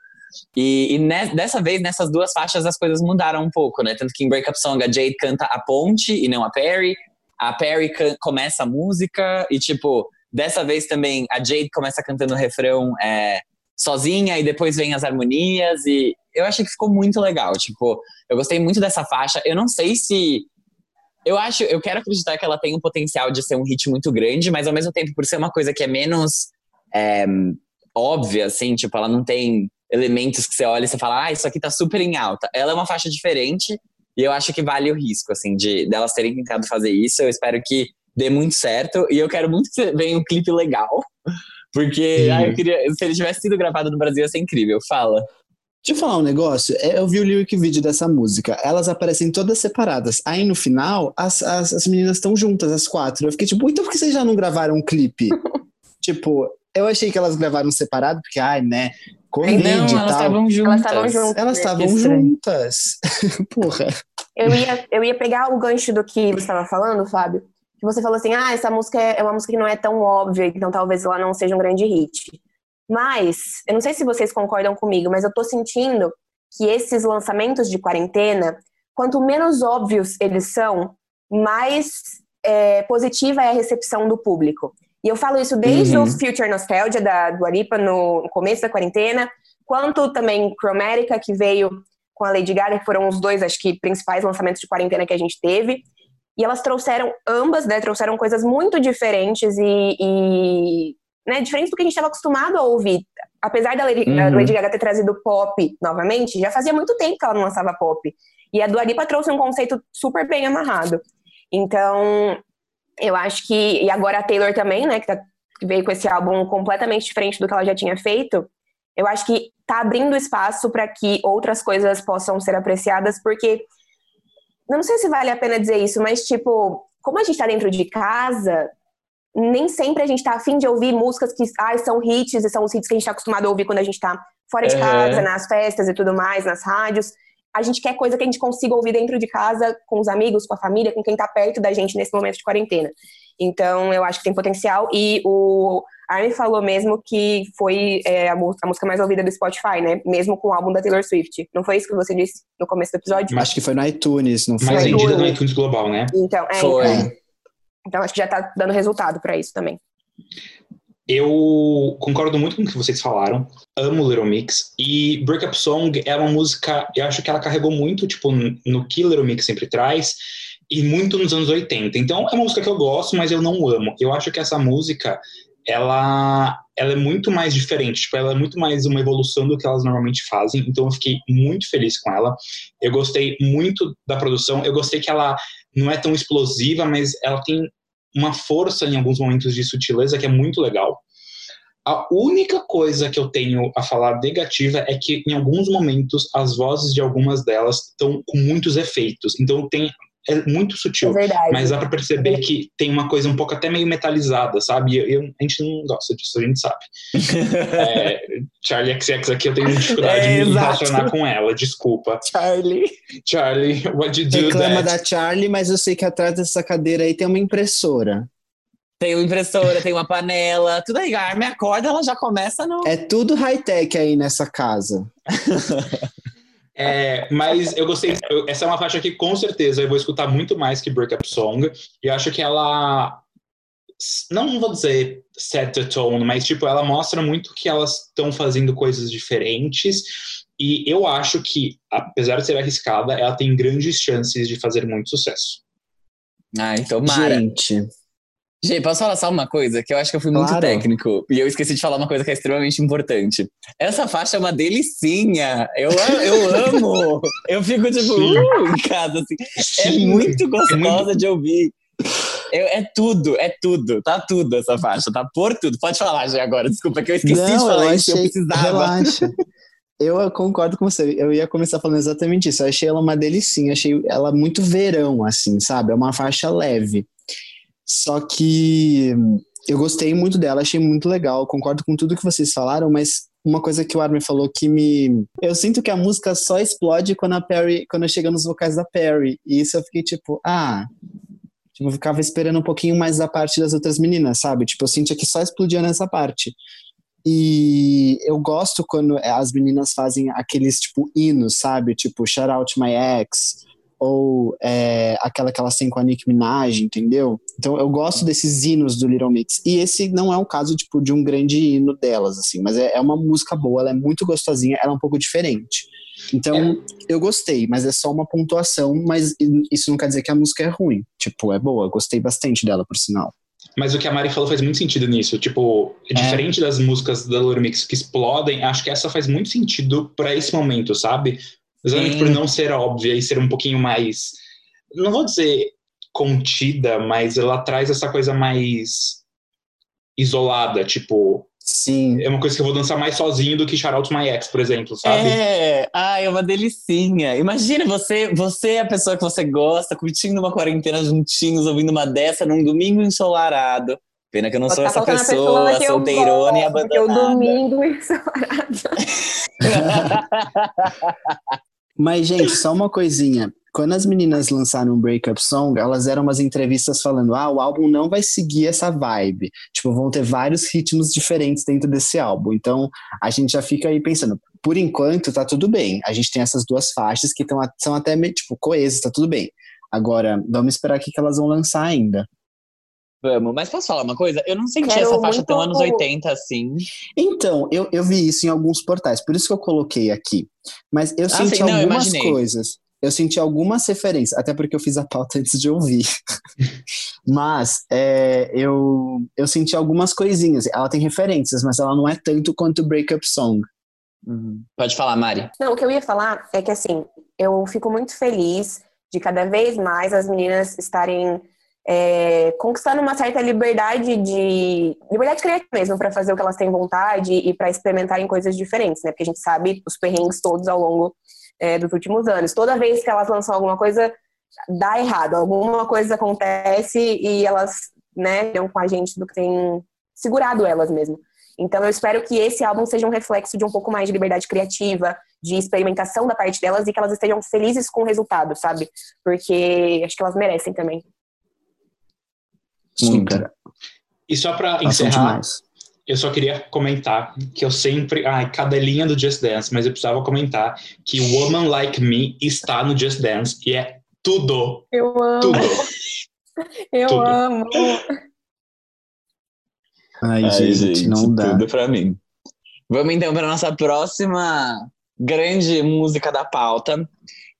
Speaker 2: E, e ne, dessa vez, nessas duas faixas, as coisas mudaram um pouco, né? Tanto que em Breakup Song a Jade canta a ponte e não a Perry. A Perry começa a música e, tipo, dessa vez também a Jade começa cantando o refrão é, sozinha e depois vem as harmonias. E eu achei que ficou muito legal. Tipo, eu gostei muito dessa faixa. Eu não sei se. Eu acho, eu quero acreditar que ela tem um potencial de ser um hit muito grande, mas ao mesmo tempo, por ser uma coisa que é menos é, óbvia, assim, tipo, ela não tem elementos que você olha e você fala, ah, isso aqui tá super em alta. Ela é uma faixa diferente e eu acho que vale o risco, assim, de delas terem tentado fazer isso. Eu espero que dê muito certo e eu quero muito que venha um clipe legal, porque ah, eu queria, se ele tivesse sido gravado no Brasil ia ser incrível. Fala.
Speaker 3: Deixa eu falar um negócio. É, eu vi o lyric vídeo dessa música. Elas aparecem todas separadas. Aí no final, as, as, as meninas estão juntas, as quatro. Eu fiquei tipo, então por que vocês já não gravaram um clipe? tipo, eu achei que elas gravaram separado, porque, ai, né?
Speaker 2: Covid não, elas estavam juntas.
Speaker 5: Elas estavam juntas.
Speaker 3: Elas estavam juntas. Porra.
Speaker 5: Eu ia, eu ia pegar o gancho do que você estava falando, Fábio. Que você falou assim: ah, essa música é uma música que não é tão óbvia, então talvez ela não seja um grande hit. Mas, eu não sei se vocês concordam comigo, mas eu tô sentindo que esses lançamentos de quarentena, quanto menos óbvios eles são, mais é, positiva é a recepção do público. E eu falo isso desde uhum. o Future Nostalgia da do Aripa no começo da quarentena, quanto também Chromatica, que veio com a Lady Gaga, que foram os dois, acho que, principais lançamentos de quarentena que a gente teve. E elas trouxeram, ambas, né, trouxeram coisas muito diferentes e, e né, diferentes do que a gente estava acostumado a ouvir. Apesar da Lady, uhum. da Lady, Gaga ter trazido pop novamente, já fazia muito tempo que ela não lançava pop. E a Dua Lipa trouxe um conceito super bem amarrado. Então, eu acho que. E agora a Taylor também, né, que, tá, que veio com esse álbum completamente diferente do que ela já tinha feito. Eu acho que tá abrindo espaço para que outras coisas possam ser apreciadas, porque. Não sei se vale a pena dizer isso, mas, tipo, como a gente tá dentro de casa, nem sempre a gente tá afim de ouvir músicas que ah, são hits e são os hits que a gente tá acostumado a ouvir quando a gente tá fora de casa, nas festas e tudo mais, nas rádios a gente quer coisa que a gente consiga ouvir dentro de casa, com os amigos, com a família, com quem está perto da gente nesse momento de quarentena. Então, eu acho que tem potencial. E o Armin falou mesmo que foi é, a, a, música mais ouvida do Spotify, né? Mesmo com o álbum da Taylor Swift. Não foi isso que você disse no começo do episódio?
Speaker 3: Acho que foi no iTunes, não foi?
Speaker 4: Mais vendida no iTunes Global, né?
Speaker 5: Então, é,
Speaker 2: foi.
Speaker 5: Então, então, acho que já está dando resultado para isso também.
Speaker 4: Eu concordo muito com o que vocês falaram. Amo Little Mix. E Breakup Song é uma música, eu acho que ela carregou muito, tipo, no que Little Mix sempre traz, e muito nos anos 80. Então, é uma música que eu gosto, mas eu não amo. Eu acho que essa música, ela, ela é muito mais diferente. Tipo, ela é muito mais uma evolução do que elas normalmente fazem. Então, eu fiquei muito feliz com ela. Eu gostei muito da produção. Eu gostei que ela não é tão explosiva, mas ela tem uma força em alguns momentos de sutileza que é muito legal. A única coisa que eu tenho a falar negativa é que em alguns momentos as vozes de algumas delas estão com muitos efeitos. Então tem é muito sutil,
Speaker 5: é
Speaker 4: mas dá para perceber que tem uma coisa um pouco até meio metalizada, sabe? Eu, eu a gente não gosta disso, a gente sabe. é, Charlie XX aqui eu tenho dificuldade é, de me relacionar com ela, desculpa.
Speaker 3: Charlie.
Speaker 4: Charlie, what you do
Speaker 3: Reclama
Speaker 4: that?
Speaker 3: da Charlie, mas eu sei que atrás dessa cadeira aí tem uma impressora.
Speaker 2: Tem uma impressora, tem uma panela, tudo aí. A Armin acorda, ela já começa no.
Speaker 3: É tudo high-tech aí nessa casa.
Speaker 4: É, mas eu gostei. Eu, essa é uma faixa que com certeza eu vou escutar muito mais que Breakup Song. E eu acho que ela. Não vou dizer set the tone, mas tipo, ela mostra muito que elas estão fazendo coisas diferentes. E eu acho que, apesar de ser arriscada, ela tem grandes chances de fazer muito sucesso.
Speaker 2: Ai, tomara.
Speaker 3: Gente,
Speaker 2: Gente, posso falar só uma coisa? Que eu acho que eu fui muito
Speaker 3: Claro.
Speaker 2: técnico. E eu esqueci de falar uma coisa que é extremamente importante. Essa faixa é uma delicinha. Eu, eu amo. Eu fico, tipo, uh, em casa, assim. É
Speaker 4: Sim.
Speaker 2: muito gostosa
Speaker 4: muito-
Speaker 2: de ouvir. Eu- é tudo, é tudo. Tá tudo essa faixa, tá por tudo. Pode falar, já agora. Desculpa, que eu esqueci de
Speaker 3: não,
Speaker 2: falar
Speaker 3: eu
Speaker 2: isso.
Speaker 3: achei...
Speaker 2: Eu precisava.
Speaker 3: Relaxa. Eu concordo com você. Eu ia começar falando exatamente isso. Eu achei ela uma delicinha. Achei ela muito verão, assim, sabe? É uma faixa leve. Só que eu gostei muito dela, achei muito legal. Concordo com tudo que vocês falaram, mas uma coisa que o Armin falou que me. Eu sinto que a música só explode quando a Perry. Quando chega nos vocais da Perry. E isso eu fiquei tipo, ah. Tipo, eu ficava esperando um pouquinho mais da parte das outras meninas, sabe? Tipo, eu sentia que só explodia nessa parte. E eu gosto quando as meninas fazem aqueles, tipo, hinos, sabe? Tipo, Shout Out My Ex, ou é, aquela que elas têm com a Nicki Minaj, entendeu? Então eu gosto desses hinos do Little Mix. E esse não é um caso, tipo, de um grande hino delas, assim, mas é, é uma música boa, ela é muito gostosinha, ela é um pouco diferente. Então, é. eu gostei, mas é só uma pontuação, mas isso não quer dizer que a música é ruim. Tipo, é boa, gostei bastante dela, por sinal.
Speaker 4: Mas o que a Mari falou faz muito sentido nisso. Tipo, é. diferente das músicas da Little Mix que explodem, acho que essa faz muito sentido para esse momento, sabe? Exatamente por não ser óbvia e ser um pouquinho mais. Não vou dizer contida, mas ela traz essa coisa mais isolada, tipo.
Speaker 3: Sim.
Speaker 4: É uma coisa que eu vou dançar mais sozinho do que Shout Out My Ex, por exemplo, sabe?
Speaker 2: É, ah, é uma delicinha. Imagina você, você é a pessoa que você gosta, curtindo uma quarentena juntinhos, ouvindo uma dessa num domingo ensolarado. Pena que eu não sou tá essa pessoa, pessoa solteirona e abandonada. Porque o
Speaker 5: domingo ensolarado.
Speaker 3: Mas, gente, só uma coisinha. Quando as meninas lançaram o Breakup Song, elas eram umas entrevistas falando: ah, o álbum não vai seguir essa vibe. Tipo, vão ter vários ritmos diferentes dentro desse álbum. Então, a gente já fica aí pensando: por enquanto, tá tudo bem. A gente tem essas duas faixas que tão, são até meio, tipo, coesas, tá tudo bem. Agora, vamos esperar o que elas vão lançar ainda.
Speaker 2: Vamos, mas posso falar uma coisa? Eu não senti Quero essa faixa tão anos 80 assim.
Speaker 3: Então, eu, eu vi isso em alguns portais, por isso que eu coloquei aqui. Mas eu ah, senti sim, não, algumas eu coisas. Eu senti algumas referências, até porque eu fiz a pauta antes de ouvir. mas é, eu, eu senti algumas coisinhas. Ela tem referências, mas ela não é tanto quanto Breakup Song.
Speaker 2: Uhum. Pode falar, Mari.
Speaker 5: Não, o que eu ia falar é que assim, eu fico muito feliz de cada vez mais as meninas estarem é, conquistando uma certa liberdade de liberdade criativa mesmo para fazer o que elas têm vontade e para experimentarem coisas diferentes, né? Porque a gente sabe os perrengues todos ao longo é, dos últimos anos. Toda vez que elas lançam alguma coisa, dá errado, alguma coisa acontece e elas, né, com a gente do que tem segurado elas mesmo. Então eu espero que esse álbum seja um reflexo de um pouco mais de liberdade criativa, de experimentação da parte delas e que elas estejam felizes com o resultado, sabe? Porque acho que elas merecem também.
Speaker 3: Muito.
Speaker 4: E só para encerrar, eu só queria comentar que eu sempre. Ai, cadelinha do Just Dance, mas eu precisava comentar que Woman Like Me está no Just Dance e é tudo.
Speaker 5: Eu amo.
Speaker 4: Tudo.
Speaker 5: eu tudo. amo.
Speaker 3: Ai, Ai gente, gente, não dá.
Speaker 2: Tudo pra mim. Vamos então para nossa próxima grande música da pauta,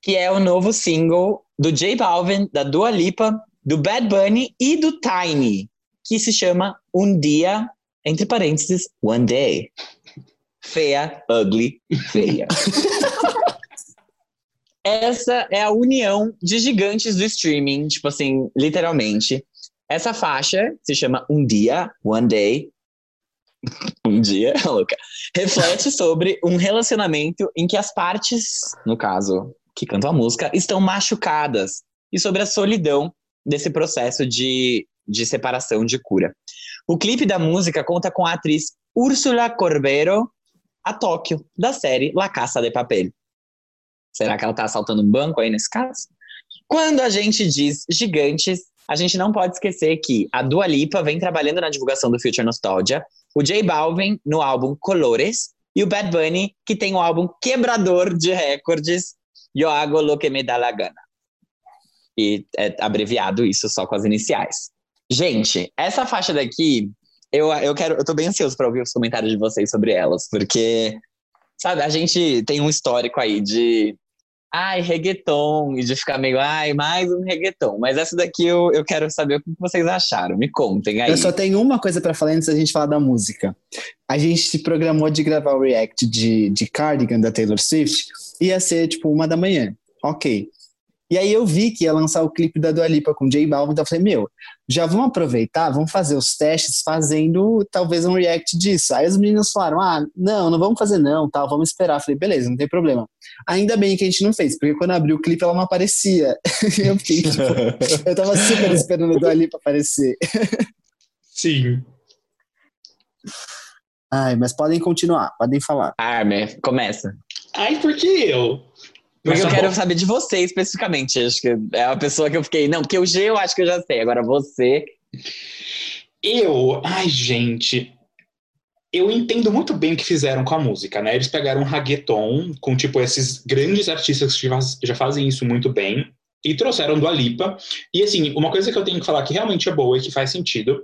Speaker 2: que é o novo single do J Balvin, da Dua Lipa do Bad Bunny e do Tiny, que se chama Um Dia, entre parênteses, One Day. Feia, ugly, feia. Essa é a união de gigantes do streaming, tipo assim, literalmente. Essa faixa se chama Um Dia, One Day. um dia, louca. Reflete sobre um relacionamento em que as partes, no caso, que cantam a música, estão machucadas e sobre a solidão desse processo de, de separação, de cura. O clipe da música conta com a atriz Úrsula Corbeiro, a Tóquio, da série La Caça de Papel. Será que ela está assaltando um banco aí nesse caso? Quando a gente diz gigantes, a gente não pode esquecer que a Dua Lipa vem trabalhando na divulgação do Future Nostalgia, o J Balvin no álbum Colores e o Bad Bunny, que tem o álbum quebrador de recordes Yo hago lo que me da la gana e é abreviado isso só com as iniciais. Gente, essa faixa daqui, eu, eu quero, eu tô bem ansioso para ouvir os comentários de vocês sobre elas, porque, sabe, a gente tem um histórico aí de ai, reggaeton, e de ficar meio, ai, mais um reggaeton. Mas essa daqui eu, eu quero saber o que vocês acharam. Me contem aí.
Speaker 3: Eu só tenho uma coisa para falar antes da gente falar da música. A gente se programou de gravar o react de, de Cardigan da Taylor Swift, ia ser tipo uma da manhã. Ok. E aí eu vi que ia lançar o clipe da Dua Lipa com J Balvin, então eu falei, meu, já vamos aproveitar, vamos fazer os testes fazendo talvez um react disso. Aí os meninos falaram, ah, não, não vamos fazer não, tal, vamos esperar. Eu falei, beleza, não tem problema. Ainda bem que a gente não fez, porque quando abriu o clipe ela não aparecia. eu fiquei, tipo, eu tava super esperando a Dua Lipa aparecer.
Speaker 4: Sim.
Speaker 3: Ai, mas podem continuar, podem falar.
Speaker 2: Arme, começa.
Speaker 4: Ai, por que eu?
Speaker 2: Porque eu
Speaker 4: tá
Speaker 2: quero saber de você especificamente. Acho que é a pessoa que eu fiquei. Não, porque o G eu acho que eu já sei. Agora você.
Speaker 4: Eu, ai, gente, eu entendo muito bem o que fizeram com a música, né? Eles pegaram um reggaeton com, tipo, esses grandes artistas que já fazem isso muito bem e trouxeram do Alipa. E, assim, uma coisa que eu tenho que falar que realmente é boa e que faz sentido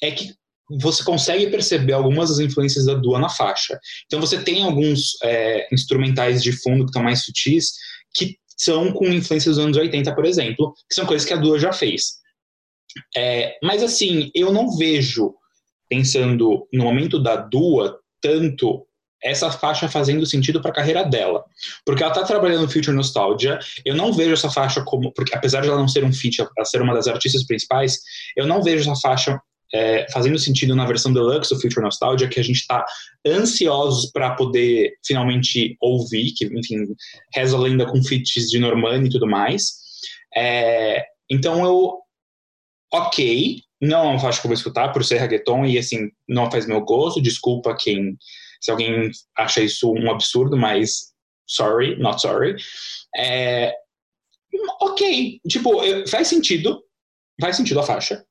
Speaker 4: é que você consegue perceber algumas das influências da Dua na faixa. Então, você tem alguns é, instrumentais de fundo que estão mais sutis que são com influências dos anos 80, por exemplo, que são coisas que a Dua já fez. É, mas assim, eu não vejo, pensando no momento da Dua, tanto essa faixa fazendo sentido para a carreira dela. Porque ela tá trabalhando no Future Nostalgia, eu não vejo essa faixa como. Porque apesar de ela não ser um feat, ela ser uma das artistas principais, eu não vejo essa faixa é, fazendo sentido na versão deluxe do Future Nostalgia, que a gente está ansiosos para poder finalmente ouvir, que, enfim, reza a lenda com feats de Normani e tudo mais. É, então eu. Ok, não é uma faixa que eu vou escutar por ser reggaeton e assim, não faz meu gosto. Desculpa quem. Se alguém acha isso um absurdo, mas sorry, not sorry. É, ok, tipo, faz sentido. Faz sentido a faixa.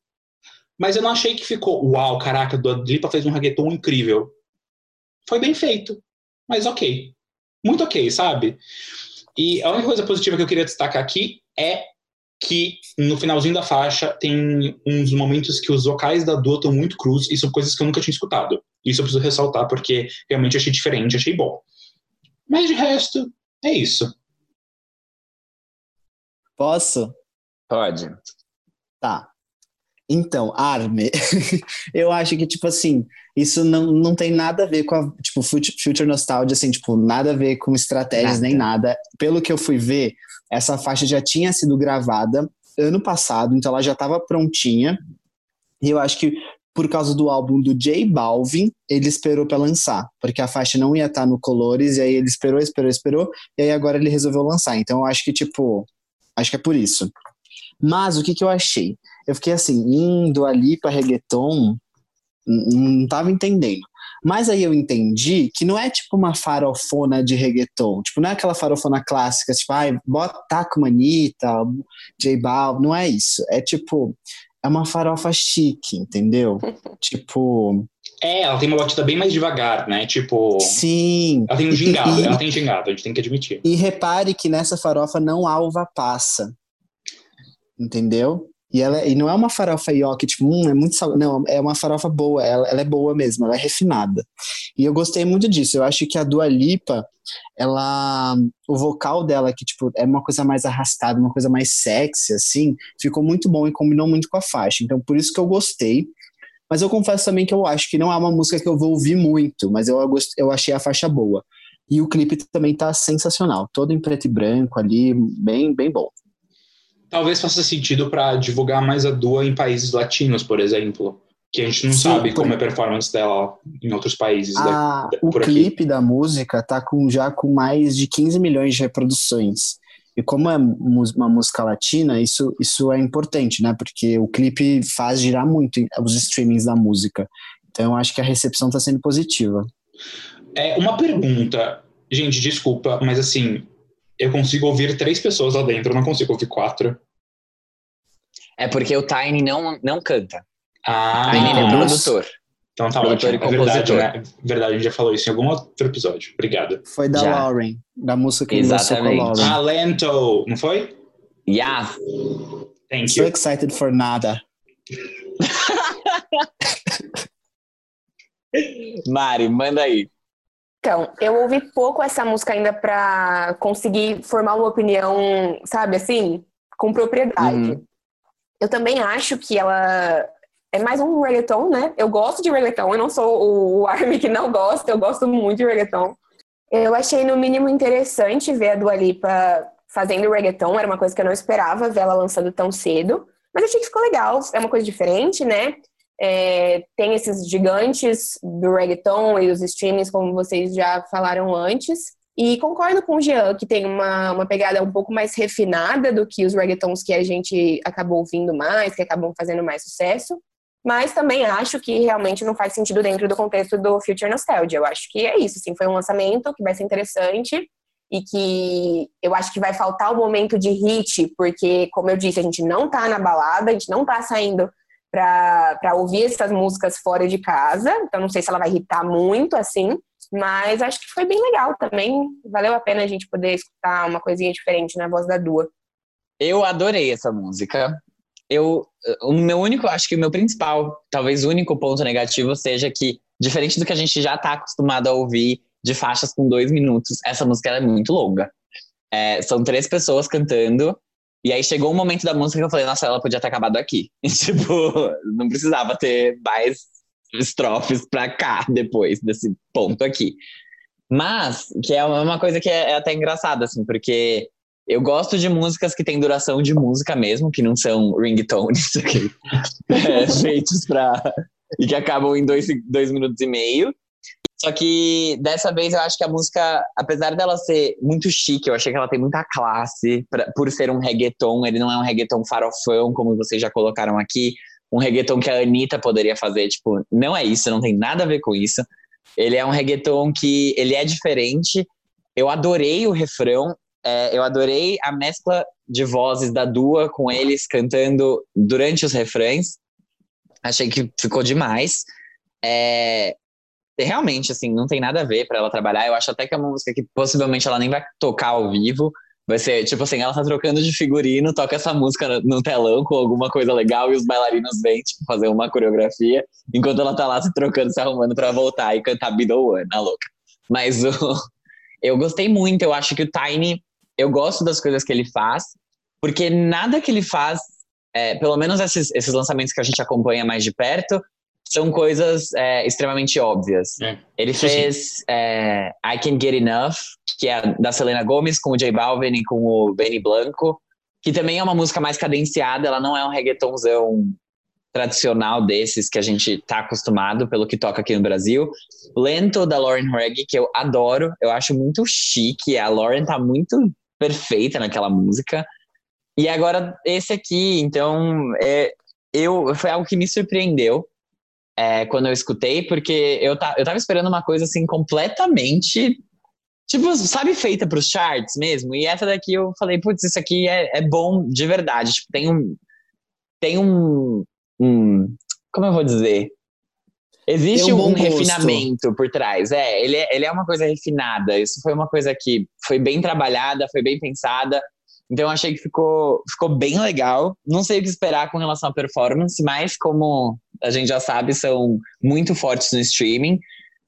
Speaker 4: Mas eu não achei que ficou, uau, caraca, Dua Lipa fez um reggaeton incrível. Foi bem feito, mas ok. Muito ok, sabe? E a única coisa positiva que eu queria destacar aqui é que no finalzinho da faixa tem uns momentos que os vocais da Dua estão muito cruz e são coisas que eu nunca tinha escutado. Isso eu preciso ressaltar porque realmente achei diferente, achei bom. Mas de resto, é isso.
Speaker 3: Posso?
Speaker 2: Pode.
Speaker 3: Tá. Então, Arme, eu acho que, tipo assim, isso não, não tem nada a ver com a, tipo, Fut- Future Nostalgia, assim, tipo, nada a ver com estratégias
Speaker 2: Nada.
Speaker 3: nem nada. Pelo que eu fui ver, essa faixa já tinha sido gravada ano passado, então ela já estava prontinha. E eu acho que por causa do álbum do J Balvin, ele esperou para lançar, porque a faixa não ia estar no Colores, e aí ele esperou, esperou, esperou, e aí agora ele resolveu lançar. Então eu acho que, tipo, acho que é por isso. Mas o que, que eu achei? Eu fiquei assim, indo ali para reggaeton, não tava entendendo. Mas aí eu entendi que não é tipo uma farofona de reggaeton. Tipo, não é aquela farofona clássica, tipo, ai, bota com Anitta, J Balvin, não é isso. É tipo, é uma farofa chique, entendeu? tipo,
Speaker 4: É, ela tem uma batida bem mais devagar, né? Tipo,
Speaker 3: sim.
Speaker 4: ela tem um
Speaker 3: E-
Speaker 4: gingado,
Speaker 3: e-
Speaker 4: ela tem gingado, a gente tem que admitir.
Speaker 3: E repare que nessa farofa não há uva passa. Entendeu? E, ela, e não é uma farofa ioki, tipo, hum, é muito sal... Não, é uma farofa boa, ela, ela é boa mesmo, ela é refinada. E eu gostei muito disso. Eu acho que a Dua Lipa, ela. O vocal dela, que, tipo, é uma coisa mais arrastada, uma coisa mais sexy, assim, ficou muito bom e combinou muito com a faixa. Então, por isso que eu gostei. Mas eu confesso também que eu acho que não é uma música que eu vou ouvir muito, mas eu, gost... eu achei a faixa boa. E o clipe também tá sensacional, todo em preto e branco ali, bem, bem bom.
Speaker 4: Talvez faça sentido para divulgar mais a Dua em países latinos, por exemplo. Que a gente não
Speaker 3: Sim,
Speaker 4: sabe como é a performance dela em outros países.
Speaker 3: A- o
Speaker 4: por aqui.
Speaker 3: clipe da música tá com, já com mais de 15 milhões de reproduções. E como é uma música latina, isso, isso é importante, né? Porque o clipe faz girar muito os streamings da música. Então eu acho que a recepção tá sendo positiva.
Speaker 4: É uma pergunta, gente, desculpa, mas assim, eu consigo ouvir três pessoas lá dentro, eu não consigo ouvir quatro.
Speaker 2: É porque o Tiny não, não canta.
Speaker 4: Ah,
Speaker 2: O Tiny é
Speaker 3: todos?
Speaker 2: produtor.
Speaker 4: então tá
Speaker 2: produtor
Speaker 4: ótimo.
Speaker 2: e
Speaker 4: É verdade,
Speaker 2: compositor.
Speaker 4: né? Verdade, a gente já falou isso em algum outro episódio. Obrigado.
Speaker 3: Foi da
Speaker 2: Já.
Speaker 3: Lauren, da música que lançou com a
Speaker 2: Exatamente.
Speaker 3: Lauren.
Speaker 4: Ah, Lento, não foi?
Speaker 2: Yeah.
Speaker 4: Thank
Speaker 3: So
Speaker 4: you.
Speaker 3: excited for nada.
Speaker 2: Mari, manda aí.
Speaker 5: Então, eu ouvi pouco essa música ainda pra conseguir formar uma opinião, sabe, assim, com propriedade.
Speaker 2: Uhum.
Speaker 5: Eu também acho que ela é mais um reggaeton, né? Eu gosto de reggaeton, eu não sou o- o Army que não gosta, eu gosto muito de reggaeton. Eu achei, no mínimo, interessante ver a Dua Lipa fazendo reggaeton, era uma coisa que eu não esperava ver ela lançando tão cedo. Mas achei que ficou legal, é uma coisa diferente, né? É, tem esses gigantes do reggaeton e os streamings, como vocês já falaram antes. E concordo com o Jean, que tem uma, uma pegada um pouco mais refinada do que os reggaetons que a gente acabou ouvindo mais, que acabam fazendo mais sucesso. Mas também acho que realmente não faz sentido dentro do contexto do Future Nostalgia. Eu acho que é isso, assim, foi um lançamento que vai ser interessante e que eu acho que vai faltar o momento de hit, porque, como eu disse, a gente não tá na balada, a gente não tá saindo para ouvir essas músicas fora de casa, então não sei se ela vai irritar muito, assim, mas acho que foi bem legal também. Valeu a pena a gente poder escutar uma coisinha diferente na voz da Dua.
Speaker 2: Eu adorei essa música. Eu, o meu único, acho que o meu principal, talvez único ponto negativo seja que, diferente do que a gente já está acostumado a ouvir de faixas com dois minutos, essa música é muito longa. É, são três pessoas cantando, e aí chegou um momento da música que eu falei, nossa, ela podia ter acabado aqui. E, tipo, não precisava ter mais estrofes pra cá depois desse ponto aqui. Mas, que é uma coisa que é, é até engraçada, assim, porque eu gosto de músicas que têm duração de música mesmo, que não são ringtones é, feitos pra. e que acabam em dois, dois minutos e meio. Só que dessa vez eu acho que a música, apesar dela ser muito chique, eu achei que ela tem muita classe pra, por ser um reggaeton. Ele não é um reggaeton farofão, como vocês já colocaram aqui um reggaeton que a Anitta poderia fazer. Tipo, não é isso, não tem nada a ver com isso. Ele é um reggaeton que ele é diferente. Eu adorei o refrão, é, eu adorei a mescla de vozes da Dua com eles cantando durante os refrães. Achei que ficou demais. É, realmente, assim, não tem nada a ver para ela trabalhar. Eu acho até que é uma música que possivelmente ela nem vai tocar ao vivo. Vai ser, tipo assim, ela tá trocando de figurino, toca essa música no telão com alguma coisa legal e os bailarinos vêm, tipo, fazer uma coreografia, enquanto ela tá lá se trocando, se arrumando para voltar e cantar Be The One, a louca. Mas o, eu gostei muito, eu acho que o Tiny, eu gosto das coisas que ele faz, porque nada que ele faz, é, pelo menos esses, esses lançamentos que a gente acompanha mais de perto, são coisas é, extremamente óbvias. É. Ele fez é, I Can Get Enough, que é da Selena Gomez, com o J Balvin e com o Benny Blanco, que também é uma música mais cadenciada, ela não é um reggaetonzão tradicional desses que a gente tá acostumado pelo que toca aqui no Brasil. Lento da Lauren Reggie, que eu adoro, eu acho muito chique, a Lauren tá muito perfeita naquela música. E agora esse aqui, então, é, eu foi algo que me surpreendeu é, quando eu escutei, porque eu, tá, eu tava esperando uma coisa assim completamente. Tipo, sabe, feita para os charts mesmo? E essa daqui eu falei, putz, isso aqui é, é bom de verdade. Tipo, tem um. Tem um. um como eu vou dizer? Existe um, um refinamento por trás. É ele, é, ele é uma coisa refinada. Isso foi uma coisa que foi bem trabalhada, foi bem pensada. Então eu achei que ficou, ficou bem legal. Não sei o que esperar com relação à performance, mas como a gente já sabe, são muito fortes no streaming,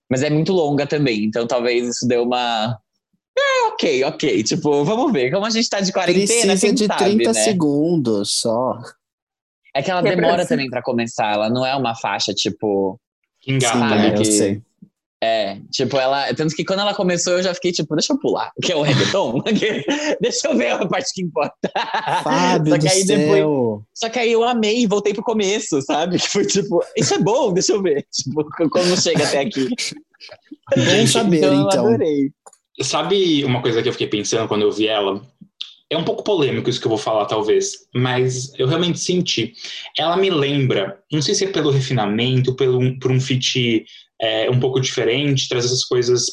Speaker 2: mas é muito longa também. Então talvez isso dê uma. É, ok, ok. Tipo, vamos ver. Como a gente tá de quarentena,
Speaker 3: Precisa de
Speaker 2: sabe,
Speaker 3: 30
Speaker 2: né?
Speaker 3: segundos só.
Speaker 2: É que ela
Speaker 5: Que é
Speaker 2: demora
Speaker 5: pra-
Speaker 2: também pra começar. Ela não é uma faixa, tipo.
Speaker 4: Engata,
Speaker 2: Sabe
Speaker 4: né?
Speaker 3: é, eu sei.
Speaker 2: É, tipo, ela. Tanto que quando ela começou, eu já fiquei, tipo, deixa eu pular, que é o reggaeton. deixa eu ver a parte que importa.
Speaker 3: Fábio
Speaker 2: Só que
Speaker 3: do
Speaker 2: aí
Speaker 3: céu.
Speaker 2: depois. Só que aí eu amei e voltei pro começo, sabe? Que foi tipo, isso é bom, deixa eu ver. Tipo, como chega até aqui.
Speaker 3: Bom saber,
Speaker 2: então. eu
Speaker 3: então.
Speaker 2: adorei.
Speaker 4: Sabe uma coisa que eu fiquei pensando quando eu vi ela? É um pouco polêmico isso que eu vou falar, talvez, mas eu realmente senti. Ela me lembra, não sei se é pelo refinamento, pelo, por um fit é, um pouco diferente, traz essas coisas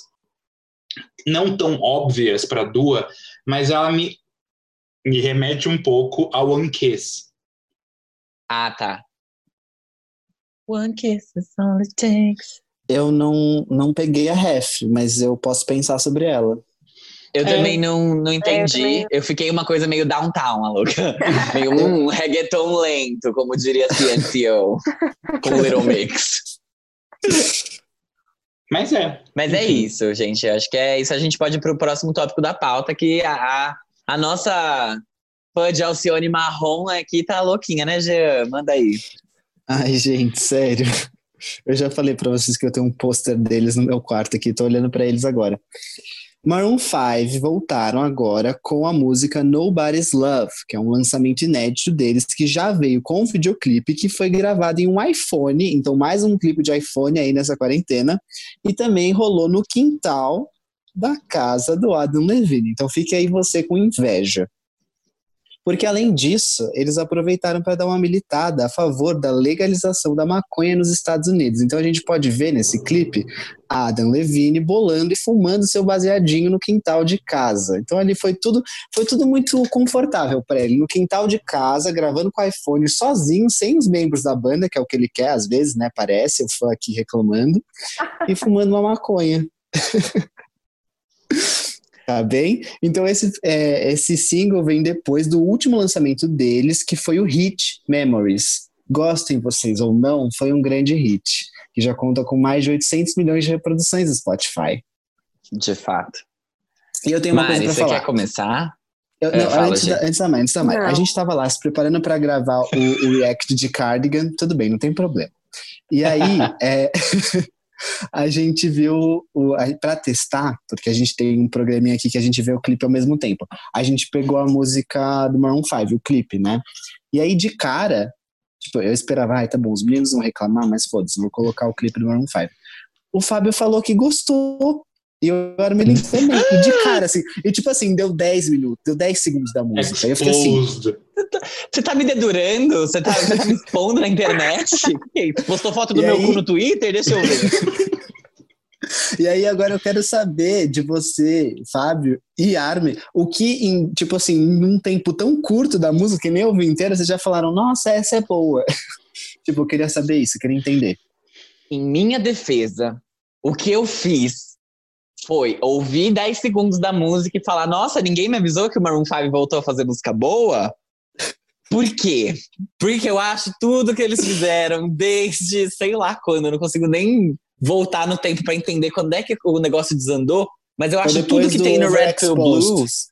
Speaker 4: não tão óbvias para Dua, mas ela me, me remete um pouco ao One Kiss.
Speaker 2: Ah, tá. One kiss is all it takes.
Speaker 3: Eu não, não peguei a ref, mas eu posso pensar sobre ela.
Speaker 2: Eu
Speaker 4: É.
Speaker 2: também não, não entendi.
Speaker 5: também-
Speaker 2: eu fiquei uma coisa meio downtown, a louca. meio um reggaeton lento, como diria CNCO, com o Little Mix.
Speaker 4: Mas é.
Speaker 2: Mas é isso, gente. Acho que é isso. A gente pode ir pro próximo tópico da pauta, que a, a, a nossa fã de Alcione Marrom aqui tá louquinha, né, Jean? Manda aí.
Speaker 3: Ai, gente, sério. Eu já falei pra vocês que eu tenho um pôster deles no meu quarto aqui, tô olhando pra eles agora. Maroon 5 voltaram agora com a música Nobody's Love, que é um lançamento inédito deles que já veio com um videoclipe que foi gravado em um iPhone, então mais um clipe de iPhone aí nessa quarentena, e também rolou no quintal da casa do Adam Levine. Então fique aí você com inveja. Porque, além disso, eles aproveitaram para dar uma militada a favor da legalização da maconha nos Estados Unidos. Então, a gente pode ver nesse clipe Adam Levine bolando e fumando seu baseadinho no quintal de casa. Então, ali foi tudo, foi tudo muito confortável para ele. No quintal de casa, gravando com o iPhone sozinho, sem os membros da banda, que é o que ele quer, às vezes, né? Parece, o fã aqui reclamando, e fumando uma maconha. Tá bem? Então, esse, é, esse single vem depois do último lançamento deles, que foi o hit Memories. Gostem vocês ou não, foi um grande hit, que já conta com mais de 800 milhões de reproduções no Spotify.
Speaker 2: De fato.
Speaker 3: E eu tenho uma
Speaker 2: Mari,
Speaker 3: coisa
Speaker 2: você
Speaker 3: pra falar.
Speaker 2: quer começar?
Speaker 3: Eu,
Speaker 2: É,
Speaker 3: não, antes, da,
Speaker 2: gente.
Speaker 3: antes da Mari, antes da.
Speaker 5: Não.
Speaker 3: A gente tava lá se preparando para gravar o, o react de Cardigan, tudo bem, não tem problema. E aí, é, a gente viu, o, a, pra testar, porque a gente tem um programinha aqui que a gente vê o clipe ao mesmo tempo. A gente pegou a música do Maroon 5, o clipe, né? E aí, de cara, tipo, eu esperava, ai, tá bom, os meninos vão reclamar, mas foda-se, vou colocar o clipe do Maroon 5. O Fábio falou que gostou. E eu era me também. E de cara, assim, e tipo assim, deu 10 minutos, deu 10 segundos da música. Aí eu fiquei assim,
Speaker 4: Exposed.
Speaker 2: Você tá me dedurando? Você tá, você tá me expondo na internet? Postou foto do
Speaker 3: E
Speaker 2: meu
Speaker 3: aí?
Speaker 2: cu no Twitter? Deixa eu ver.
Speaker 3: E aí agora eu quero saber de você, Fábio e Armin, o que em, tipo assim, num tempo tão curto da música, que nem eu ouvi inteira, vocês já falaram, nossa, essa é boa. tipo, eu queria saber isso, eu queria entender.
Speaker 2: Em minha defesa, o que eu fiz foi ouvir 10 segundos da música e falar: Nossa, ninguém me avisou que o Maroon 5 voltou a fazer música boa? Por quê? Porque eu acho tudo que eles fizeram desde sei lá quando. Eu não consigo nem voltar no tempo pra entender quando é que o negócio desandou. Mas eu acho tudo que tem no Red Pill. Blues.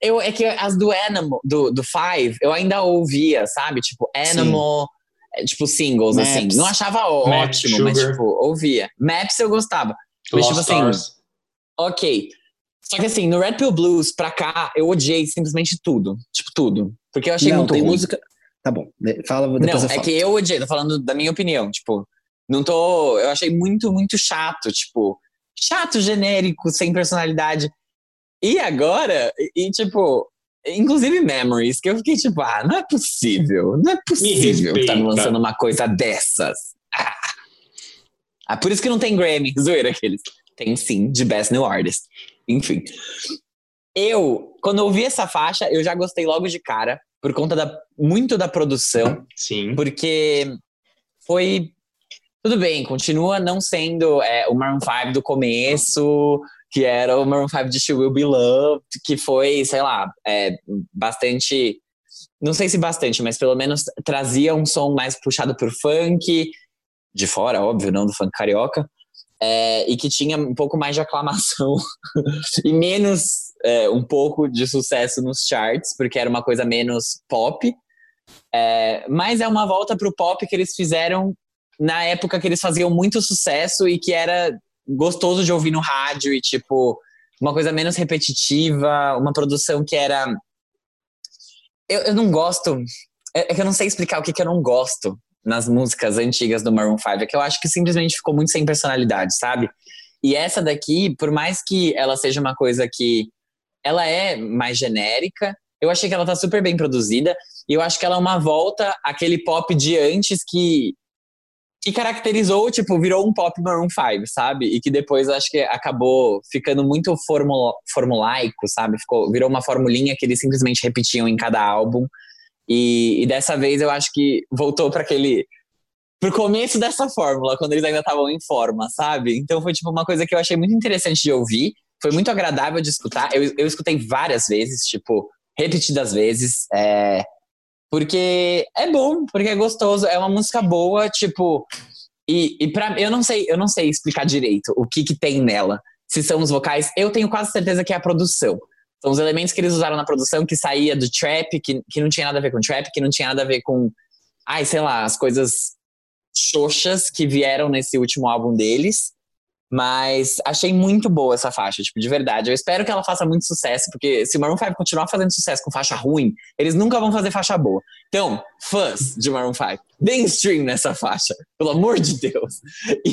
Speaker 2: Eu, é que as do Animal, do, do Five, eu ainda ouvia, sabe? Tipo, Animal, é, tipo, singles,
Speaker 3: Maps.
Speaker 2: assim. Não achava ó-
Speaker 4: Maps,
Speaker 2: ótimo, mas, tipo, ouvia. Maps eu gostava. Mas,
Speaker 4: Lost
Speaker 2: tipo assim,
Speaker 4: Stars.
Speaker 2: Ok. Só que assim, no Red Pill Blues, pra cá, eu odiei simplesmente tudo. Tipo, tudo. Porque eu achei
Speaker 3: não,
Speaker 2: muito
Speaker 3: tem
Speaker 2: ruim.
Speaker 3: música. Tá bom, de- fala depois
Speaker 2: Não,
Speaker 3: eu
Speaker 2: é que eu odiei, tô falando da minha opinião. Tipo, não tô. Eu achei muito, muito chato. Tipo, chato, genérico, sem personalidade. E agora, e, e, tipo, inclusive Memories, que eu fiquei tipo, ah, não é possível. Não é possível que tá lançando uma coisa dessas. Ah. Ah, por isso que não tem Grammy, zoeira aqueles. Tem sim, de Best New Artist. Enfim. Eu, quando eu ouvi essa faixa, eu já gostei logo de cara, por conta da, muito da produção
Speaker 4: Sim.
Speaker 2: porque foi tudo bem, continua não sendo é, o Maroon 5 do começo, que era o Maroon 5 de She Will Be Loved, que foi, sei lá, é, bastante, não sei se bastante, mas pelo menos trazia um som mais puxado por funk, de fora, óbvio, não do funk carioca, é, e que tinha um pouco mais de aclamação e menos é, um pouco de sucesso nos charts, porque era uma coisa menos pop. É, mas é uma volta pro pop que eles fizeram na época que eles faziam muito sucesso e que era gostoso de ouvir no rádio e tipo uma coisa menos repetitiva, uma produção que era eu, eu não gosto, é, é que eu não sei explicar o que, que eu não gosto nas músicas antigas do Maroon 5, é que eu acho que simplesmente ficou muito sem personalidade, sabe? E essa daqui, por mais que ela seja uma coisa que ela é mais genérica, eu achei que ela tá super bem produzida e eu acho que ela é uma volta àquele pop de antes que que caracterizou, tipo, virou um pop Maroon 5, sabe? E que depois acho que acabou ficando muito formula, formulaico, sabe? Ficou, virou uma formulinha que eles simplesmente repetiam em cada álbum. E, e dessa vez eu acho que voltou para aquele pro começo dessa fórmula, quando eles ainda estavam em forma, sabe? Então foi tipo uma coisa que eu achei muito interessante de ouvir, foi muito agradável de escutar. Eu, eu escutei várias vezes, tipo, repetidas vezes, é, porque é bom, porque é gostoso, é uma música boa, tipo, e, e para eu não sei, eu não sei explicar direito o que que tem nela. Se são os vocais, eu tenho quase certeza que é a produção. São os elementos que eles usaram na produção que saía do trap, que, que não tinha nada a ver com trap, que não tinha nada a ver com, ai, sei lá, as coisas xoxas que vieram nesse último álbum deles. Mas achei muito boa essa faixa, tipo, de verdade. Eu espero que ela faça muito sucesso, porque se o Maroon 5 continuar fazendo sucesso com faixa ruim, eles nunca vão fazer faixa boa. Então, fãs de Maroon 5, deem stream nessa faixa, pelo amor de Deus. E,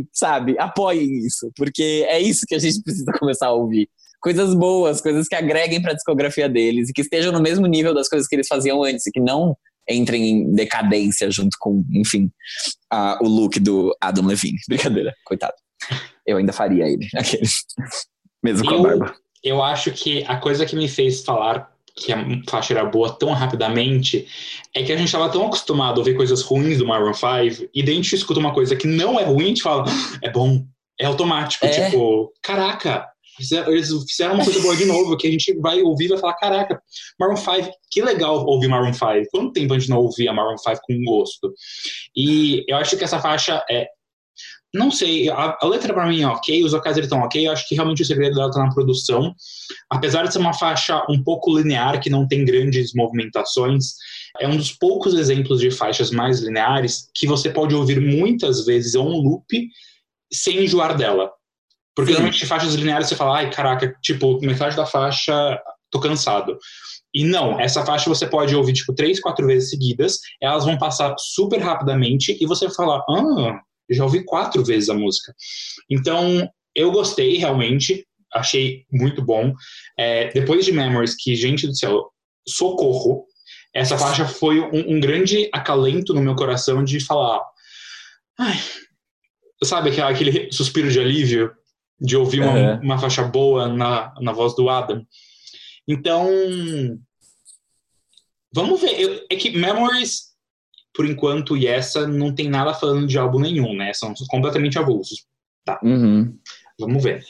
Speaker 2: e, sabe, apoiem isso, porque é isso que a gente precisa começar a ouvir. Coisas boas, coisas que agreguem pra discografia deles e que estejam no mesmo nível das coisas que eles faziam antes, e que não entrem em decadência junto com, enfim, a- o look do Adam Levine. Brincadeira, coitado. Eu ainda faria ele, aqueles. Mesmo com a
Speaker 4: Eu-
Speaker 2: barba.
Speaker 4: Eu acho que a coisa que me fez falar que a faixa era boa tão rapidamente é que a gente estava tão acostumado a ouvir coisas ruins do Maroon 5 e daí a gente escuta uma coisa que não é ruim, a gente fala, "Ah, é bom, é automático.
Speaker 2: É.
Speaker 4: Tipo, caraca, eles fizeram uma coisa boa de novo, que a gente vai ouvir e vai falar, caraca, Maroon 5, que legal ouvir Maroon 5. Quanto tempo a gente não ouvia Maroon 5 com gosto? E eu acho que essa faixa é não sei, a, a letra pra mim é ok, os vocais estão ok, eu acho que realmente o segredo dela tá na produção. Apesar de ser uma faixa um pouco linear, que não tem grandes movimentações, é um dos poucos exemplos de faixas mais lineares que você pode ouvir muitas vezes on loop sem enjoar dela. Porque
Speaker 2: Sim.
Speaker 4: normalmente faixas lineares você fala, ai caraca, tipo, metade da faixa, tô cansado. E não, essa faixa você pode ouvir tipo três, quatro vezes seguidas, elas vão passar super rapidamente e você vai falar, ah, já ouvi quatro vezes a música. Então, eu gostei realmente, achei muito bom. É, depois de Memories, que, gente do céu, socorro, essa faixa foi um, um grande acalento no meu coração de falar. Ai, sabe aquele suspiro de alívio de ouvir uma,
Speaker 2: Aham.
Speaker 4: uma faixa boa na, na voz do Adam? Então, vamos ver. Eu- é que Memories, por enquanto, e essa não tem nada falando de álbum nenhum, né? São completamente avulsos.
Speaker 2: Uhum.
Speaker 4: Vamos ver.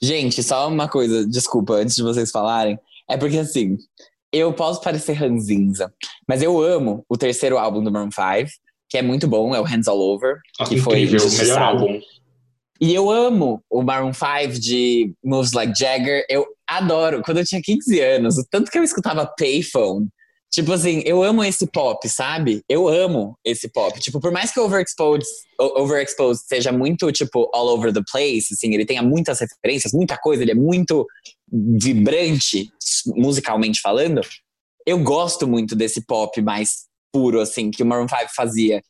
Speaker 2: Gente, só uma coisa, desculpa, antes de vocês falarem. É porque assim, eu posso parecer ranzinza, mas eu amo o terceiro álbum do Maroon 5, que é muito bom, é o Hands All Over.
Speaker 4: Nossa,
Speaker 2: Que foi
Speaker 4: incrível, melhor álbum.
Speaker 2: E eu amo o Maroon 5 de Moves Like Jagger. Eu adoro. Quando eu tinha 15 anos, o tanto que eu escutava Payphone. Tipo assim, eu amo esse pop, sabe? Eu amo esse pop. Tipo, por mais que Overexposed, Overexposed seja muito, tipo, all over the place, assim, ele tenha muitas referências, muita coisa, ele é muito vibrante, musicalmente falando, eu gosto muito desse pop mais puro, assim, que o Maroon 5 fazia.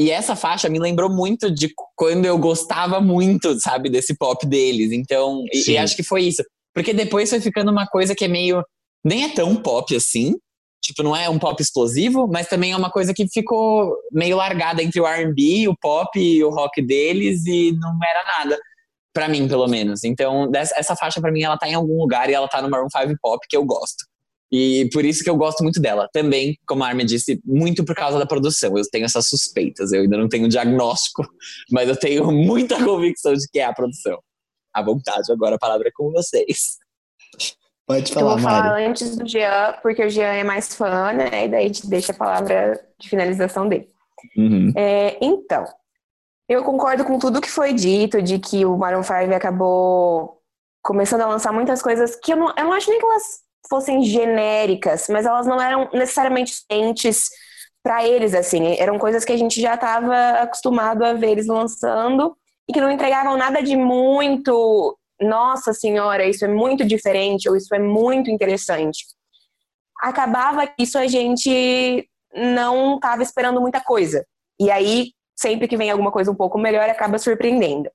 Speaker 2: E essa faixa me lembrou muito de quando eu gostava muito, sabe, desse pop deles. Então, e, e acho que foi isso. Porque depois foi ficando uma coisa que é meio. Nem é tão pop assim. Tipo, não é um pop explosivo, mas também é uma coisa que ficou meio largada entre o RB, o pop e o rock deles, e não era nada. Pra mim, pelo menos. Então, essa faixa, pra mim, ela tá em algum lugar e ela tá no Maroon 5 Pop, que eu gosto. E por isso que eu gosto muito dela. Também, como a Armin disse, muito por causa da produção. Eu tenho essas suspeitas. Eu ainda não tenho um diagnóstico, mas eu tenho muita convicção de que é a produção. À vontade, agora a palavra é com vocês.
Speaker 3: Pode
Speaker 5: Eu vou
Speaker 3: falar,
Speaker 5: falar
Speaker 3: Mari.
Speaker 5: antes do Jean, porque o Jean é mais fã, né? E daí a gente deixa a palavra de finalização dele.
Speaker 2: Uhum.
Speaker 5: É, então, eu concordo com tudo que foi dito, de que o Maroon 5 acabou começando a lançar muitas coisas que eu não, eu não acho nem que elas fossem genéricas, mas elas não eram necessariamente suficientes para eles, assim. Eram coisas que a gente já estava acostumado a ver eles lançando e que não entregavam nada de muito. Nossa senhora, isso é muito diferente ou isso é muito interessante. Acabava que isso a gente não estava esperando muita coisa. E aí, sempre que vem alguma coisa um pouco melhor, acaba surpreendendo.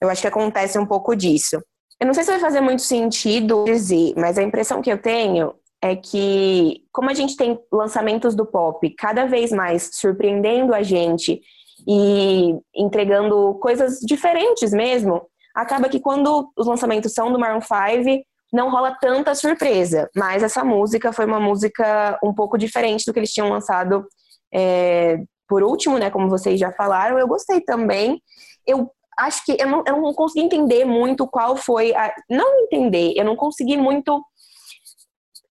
Speaker 5: Eu acho que acontece um pouco disso. Eu não sei se vai fazer muito sentido dizer, mas a impressão que eu tenho é que, como a gente tem lançamentos do pop cada vez mais surpreendendo a gente e entregando coisas diferentes mesmo, acaba que quando os lançamentos são do Maroon 5, não rola tanta surpresa. Mas essa música foi uma música um pouco diferente do que eles tinham lançado é, por último, né? Como vocês já falaram. Eu gostei também. Eu acho que eu não, eu não consegui entender muito qual foi a. Não entender, eu não consegui muito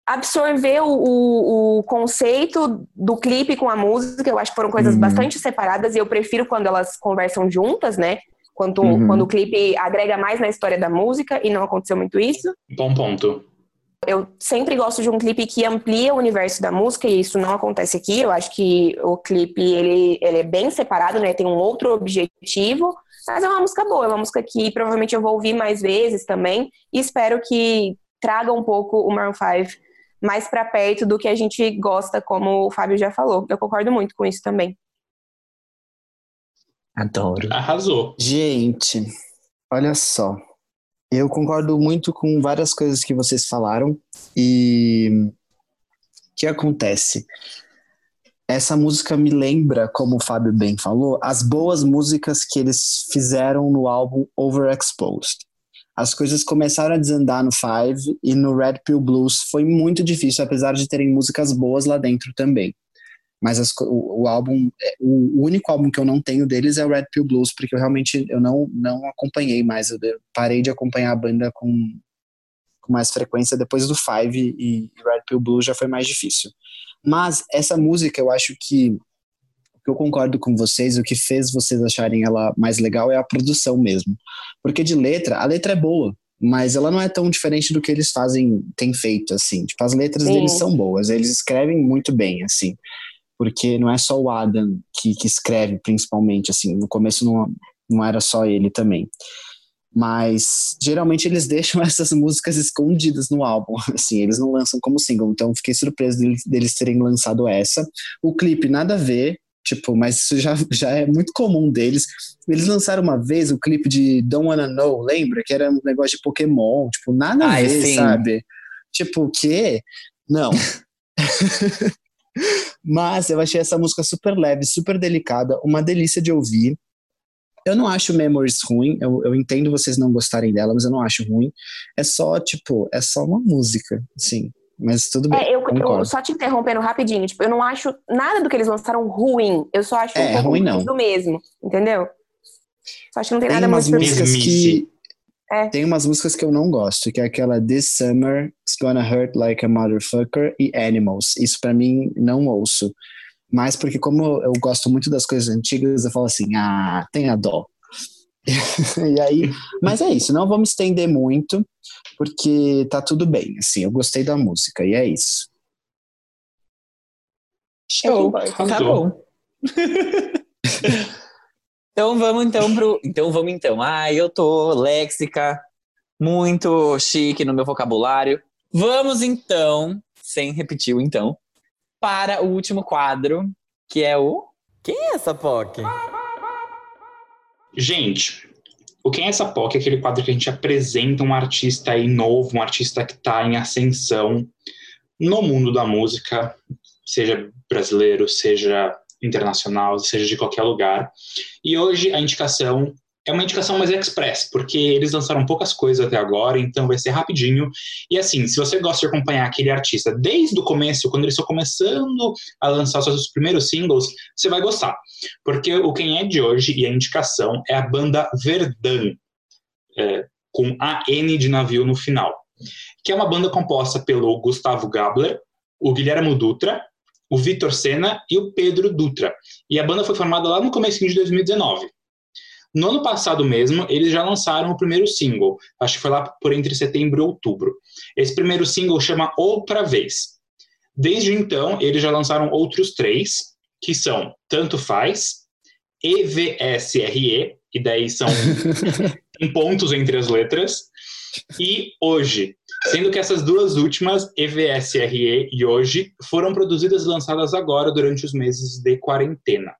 Speaker 5: absorver o, o, o conceito do clipe com a música. Eu acho que foram coisas
Speaker 2: Uhum.
Speaker 5: bastante separadas e eu prefiro quando elas conversam juntas, né? Quando,
Speaker 2: Uhum.
Speaker 5: quando o clipe agrega mais na história da música, e não aconteceu muito isso.
Speaker 4: Bom ponto.
Speaker 5: Eu sempre gosto de um clipe que amplia o universo da música, e isso não acontece aqui. Eu acho que o clipe ele, ele é bem separado, né? Tem um outro objetivo, mas é uma música boa, é uma música que provavelmente eu vou ouvir mais vezes também, e espero que traga um pouco o Maroon 5 mais pra perto do que a gente gosta, como o Fábio já falou. Eu concordo muito com isso também.
Speaker 2: Adoro.
Speaker 4: Arrasou.
Speaker 3: Gente, olha só. Eu concordo muito com várias coisas que vocês falaram e o que acontece? Essa música me lembra, como o Fábio bem falou, as boas músicas que eles fizeram no álbum Overexposed. As coisas começaram a desandar no Five e no Red Pill Blues foi muito difícil, apesar de terem músicas boas lá dentro também. Mas as, o, o, álbum, é, o, único álbum que eu não tenho deles é o Red Pill Blues, porque eu realmente eu não, não acompanhei mais. Eu parei de acompanhar a banda com, com mais frequência depois do Five e, e Red Pill Blues já foi mais difícil. Mas essa música, eu acho que eu concordo com vocês, o que fez vocês acharem ela mais legal é a produção mesmo. Porque de letra, a letra é boa, mas ela não é tão diferente do que eles fazem, têm feito, assim. Tipo, as letras Sim. deles são boas, eles escrevem muito bem, assim porque não é só o Adam que, que escreve, principalmente, assim, no começo não, não era só ele também. Mas geralmente eles deixam essas músicas escondidas no álbum, assim, eles não lançam como single, então fiquei surpreso deles, terem lançado essa. O clipe nada a ver, tipo, mas isso já, já é muito comum deles. Eles lançaram uma vez o clipe de Don't Wanna Know, lembra? Que era um negócio de Pokémon, tipo, nada a ah, ver, sim. sabe? Tipo, o quê? Não. Mas eu achei essa música super leve, super delicada, uma delícia de ouvir. Eu não acho Memories ruim, eu, eu entendo vocês não gostarem dela, mas eu não acho ruim. É só, tipo, é só uma música, sim. Mas tudo bem.
Speaker 5: É, eu, eu, só te interrompendo rapidinho, tipo, eu não acho nada do que eles lançaram ruim. Eu só acho
Speaker 3: é,
Speaker 5: um pouco
Speaker 3: ruim, não.
Speaker 5: do mesmo, entendeu? Só acho que não tem,
Speaker 3: tem
Speaker 5: nada muito
Speaker 3: músicas que é. Tem umas músicas que eu não gosto, que é aquela This Summer, It's Gonna Hurt Like a Motherfucker e Animals. Isso para mim não ouço. Mas porque como eu gosto muito das coisas antigas, eu falo assim, ah, tenha dó. e aí, mas é isso, não vou me estender muito, porque tá tudo bem, assim, eu gostei da música e é isso.
Speaker 2: Show, tá bom. Então vamos então pro. Então vamos então. Ah, eu tô léxica, muito chique no meu vocabulário. Vamos então, sem repetir o então, para o último quadro, que é o. Quem é essa POC?
Speaker 4: Gente, o Quem é essa POC é aquele quadro que a gente apresenta um artista aí novo, um artista que está em ascensão no mundo da música, seja brasileiro, seja internacional, seja de qualquer lugar. E hoje a indicação é uma indicação mais express, porque eles lançaram poucas coisas até agora, então vai ser rapidinho. E assim, se você gosta de acompanhar aquele artista desde o começo, quando eles estão começando a lançar seus primeiros singles, você vai gostar. Porque o quem é de hoje e a indicação é a banda Verdun, é, com a N de navio no final, que é uma banda composta pelo Gustavo Gabler, o Guilherme Dutra, o Vitor Senna e o Pedro Dutra. E a banda foi formada lá no começo de 2019. No ano passado mesmo, eles já lançaram o primeiro single, acho que foi lá por entre setembro e outubro. Esse primeiro single chama Outra Vez. Desde então, eles já lançaram outros três, que são Tanto Faz, EVSRE, e daí são em pontos entre as letras, e Hoje, Sendo que essas duas últimas, EVSRE e Hoje, foram produzidas e lançadas agora durante os meses de quarentena.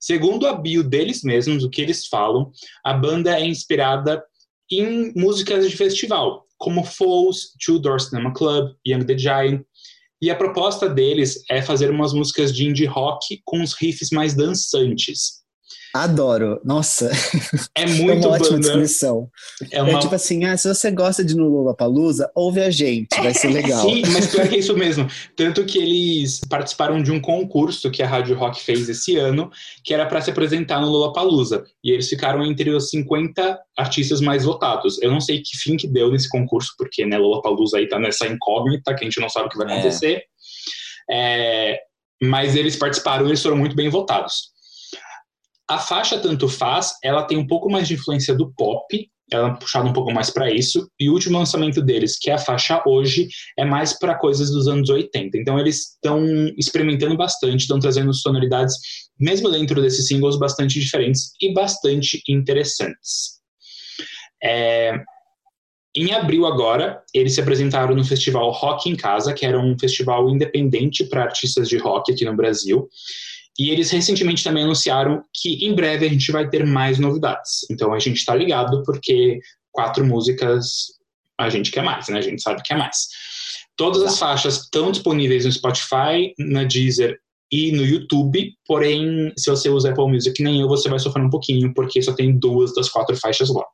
Speaker 4: Segundo a bio deles mesmos, o que eles falam, a banda é inspirada em músicas de festival, como Foles, Two Door Cinema Club, Young the Giant, e a proposta deles é fazer umas músicas de indie rock com os riffs mais dançantes.
Speaker 3: Adoro. Nossa.
Speaker 4: É muito
Speaker 3: é uma
Speaker 4: ótima
Speaker 3: banda. descrição. É, uma... é, tipo assim, ah, se você gosta de No Palusa, ouve a gente, vai ser legal.
Speaker 4: Sim, mas pior que é isso mesmo. Tanto que eles participaram de um concurso que a Rádio Rock fez esse ano, que era para se apresentar no Palusa. E eles ficaram entre os 50 artistas mais votados. Eu não sei que fim que deu nesse concurso, porque né, Palusa aí tá nessa incógnita, que a gente não sabe o que vai é. acontecer. É. É, mas eles participaram e eles foram muito bem votados. A faixa Tanto Faz, ela tem um pouco mais de influência do pop, ela é puxada um pouco mais para isso, e o último lançamento deles, que é a faixa Hoje, é mais para coisas dos anos 80. Então eles estão experimentando bastante, estão trazendo sonoridades, mesmo dentro desses singles, bastante diferentes e bastante interessantes. É... Em abril agora, eles se apresentaram no festival Rock em Casa, que era um festival independente para artistas de rock aqui no Brasil. E eles recentemente também anunciaram que em breve a gente vai ter mais novidades. Então a gente está ligado porque quatro músicas a gente quer mais, né? A gente sabe que é mais. Todas as faixas estão disponíveis no Spotify, na Deezer e no YouTube, porém, se você usa Apple Music nem eu, você vai sofrer um pouquinho, porque só tem duas das quatro faixas lá.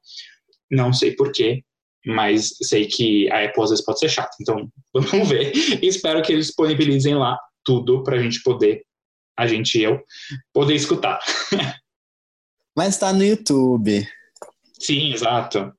Speaker 4: Não sei porquê, mas sei que a Apple às vezes pode ser chata, então vamos ver. Espero que eles disponibilizem lá tudo pra gente poder, a gente e eu, poder escutar.
Speaker 3: Mas tá no YouTube.
Speaker 4: Sim, exato.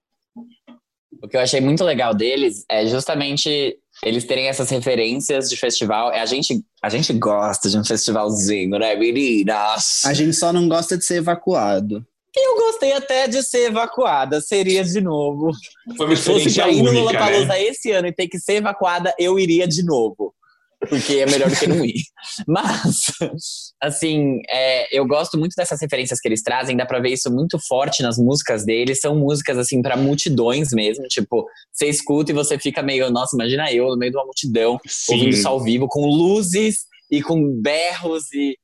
Speaker 2: O que eu achei muito legal deles é justamente eles terem essas referências de festival. A gente, a gente gosta de um festivalzinho, né, meninas?
Speaker 3: A gente só não gosta de ser evacuado.
Speaker 2: Eu gostei até de ser evacuada, seria de novo.
Speaker 4: Foi uma
Speaker 2: Se fosse pra ir no Lollapalooza
Speaker 4: né?
Speaker 2: esse ano e ter que ser evacuada, eu iria de novo. Porque é melhor do que não ir. Mas, assim, é, eu gosto muito dessas referências que eles trazem, dá pra ver isso muito forte nas músicas deles. São músicas, assim, pra multidões mesmo. Tipo, você escuta e você fica meio, nossa, imagina eu no meio de uma multidão, ouvindo
Speaker 4: Sim.
Speaker 2: isso ao vivo, com luzes e com berros e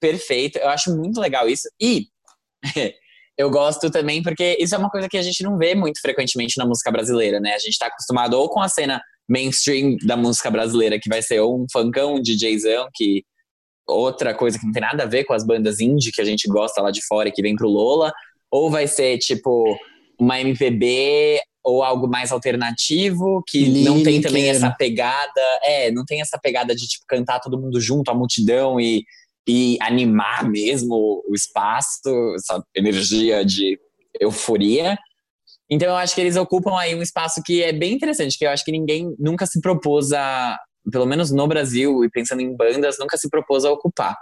Speaker 2: perfeito. Eu acho muito legal isso. E eu gosto também porque isso é uma coisa que a gente não vê muito frequentemente na música brasileira, né? A gente tá acostumado ou com a cena mainstream da música brasileira, que vai ser ou um funkão, um DJzão, que outra coisa que não tem nada a ver com as bandas indie que a gente gosta lá de fora e que vem pro Lola, ou vai ser tipo uma MPB ou algo mais alternativo que não tem também essa pegada, é, não tem essa pegada de tipo cantar todo mundo junto, a multidão e, e animar mesmo o espaço, essa energia de euforia. Então eu acho que eles ocupam aí um espaço que é bem interessante, que eu acho que ninguém nunca se propôs a, pelo menos no Brasil e pensando em bandas, nunca se propôs a ocupar.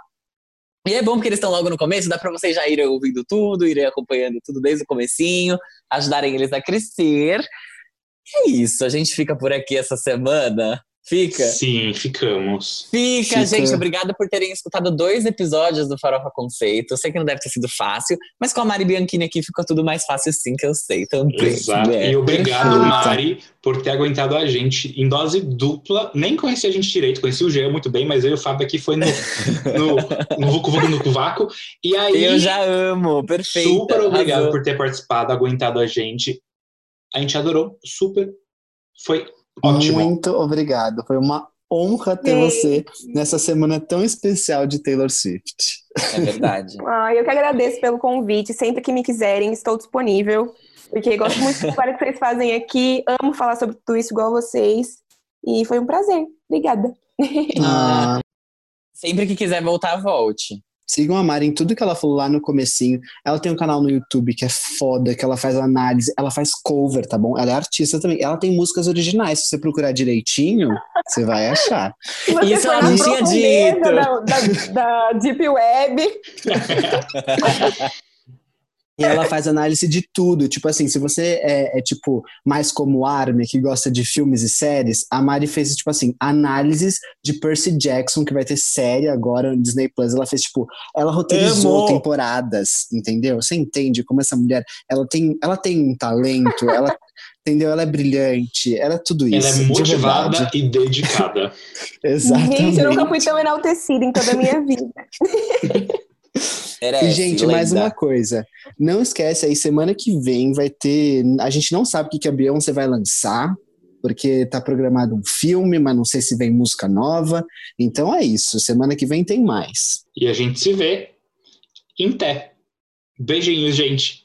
Speaker 2: E é bom porque eles estão logo no começo, dá pra vocês já irem ouvindo tudo, irem acompanhando tudo desde o comecinho, ajudarem eles a crescer. É isso, a gente fica por aqui essa semana. Fica?
Speaker 4: Sim, ficamos.
Speaker 2: Fica,
Speaker 3: Fica.
Speaker 2: gente. Obrigada por terem escutado dois episódios do Farofa Conceito. Eu sei que não deve ter sido fácil, mas com a Mari Bianchini aqui ficou tudo mais fácil sim, que eu sei também.
Speaker 4: Exato.
Speaker 2: né?
Speaker 4: E obrigado,
Speaker 3: Perfeito.
Speaker 4: Mari, por ter aguentado a gente em dose dupla. Nem conheci a gente direito, conheci o Jean muito bem, mas eu e o Fábio aqui foi no, no, no Vucu Vucu no Vácuo. E aí,
Speaker 2: Eu já amo, perfeito.
Speaker 4: super obrigado
Speaker 2: arrasou.
Speaker 4: por ter participado, aguentado a gente. A gente adorou, super. Foi ótimo.
Speaker 3: Muito obrigado. Foi uma honra ter
Speaker 5: Sim.
Speaker 3: você nessa semana tão especial de Taylor Swift.
Speaker 2: É verdade.
Speaker 5: Ah, eu que agradeço pelo convite. Sempre que me quiserem, estou disponível. Porque gosto muito do trabalho que vocês fazem aqui. Amo falar sobre tudo isso igual vocês. E foi um prazer. Obrigada.
Speaker 3: Ah,
Speaker 2: Sempre que quiser voltar, volte.
Speaker 3: Sigam a Mari em tudo que ela falou lá no comecinho. Ela tem um canal no YouTube que é foda, que ela faz análise, ela faz cover, tá bom? Ela é artista também. Ela tem músicas originais. Se você procurar direitinho, você vai achar.
Speaker 5: Você
Speaker 2: Isso ela não tinha dito.
Speaker 5: Da, da, da Deep Web,
Speaker 3: E ela faz análise de tudo. Tipo assim, se você é, é, tipo mais como Armin, que gosta de filmes e séries, a Mari fez, tipo assim, análises de Percy Jackson, que vai ter série agora no Disney Plus. Ela fez, tipo, ela roteirizou
Speaker 2: Amo!
Speaker 3: temporadas, entendeu? Você entende como essa mulher, ela tem, ela tem um talento, ela. Entendeu? Ela é brilhante, ela é tudo
Speaker 4: Ela
Speaker 3: isso.
Speaker 4: é
Speaker 3: de
Speaker 4: motivada
Speaker 3: verdade.
Speaker 4: e dedicada.
Speaker 3: Exatamente.
Speaker 5: gente, eu nunca fui tão enaltecida em toda a minha vida.
Speaker 2: Merece,
Speaker 3: E, gente, mais
Speaker 2: lenda.
Speaker 3: uma coisa. Não esquece aí, semana que vem vai ter. A gente não sabe o que, que a Beyoncé vai lançar, porque tá programado um filme, mas não sei se vem música nova. Então é isso. Semana que vem tem mais.
Speaker 4: E a gente se vê em té. Beijinhos, gente.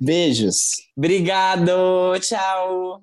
Speaker 3: Beijos.
Speaker 2: Obrigado, tchau.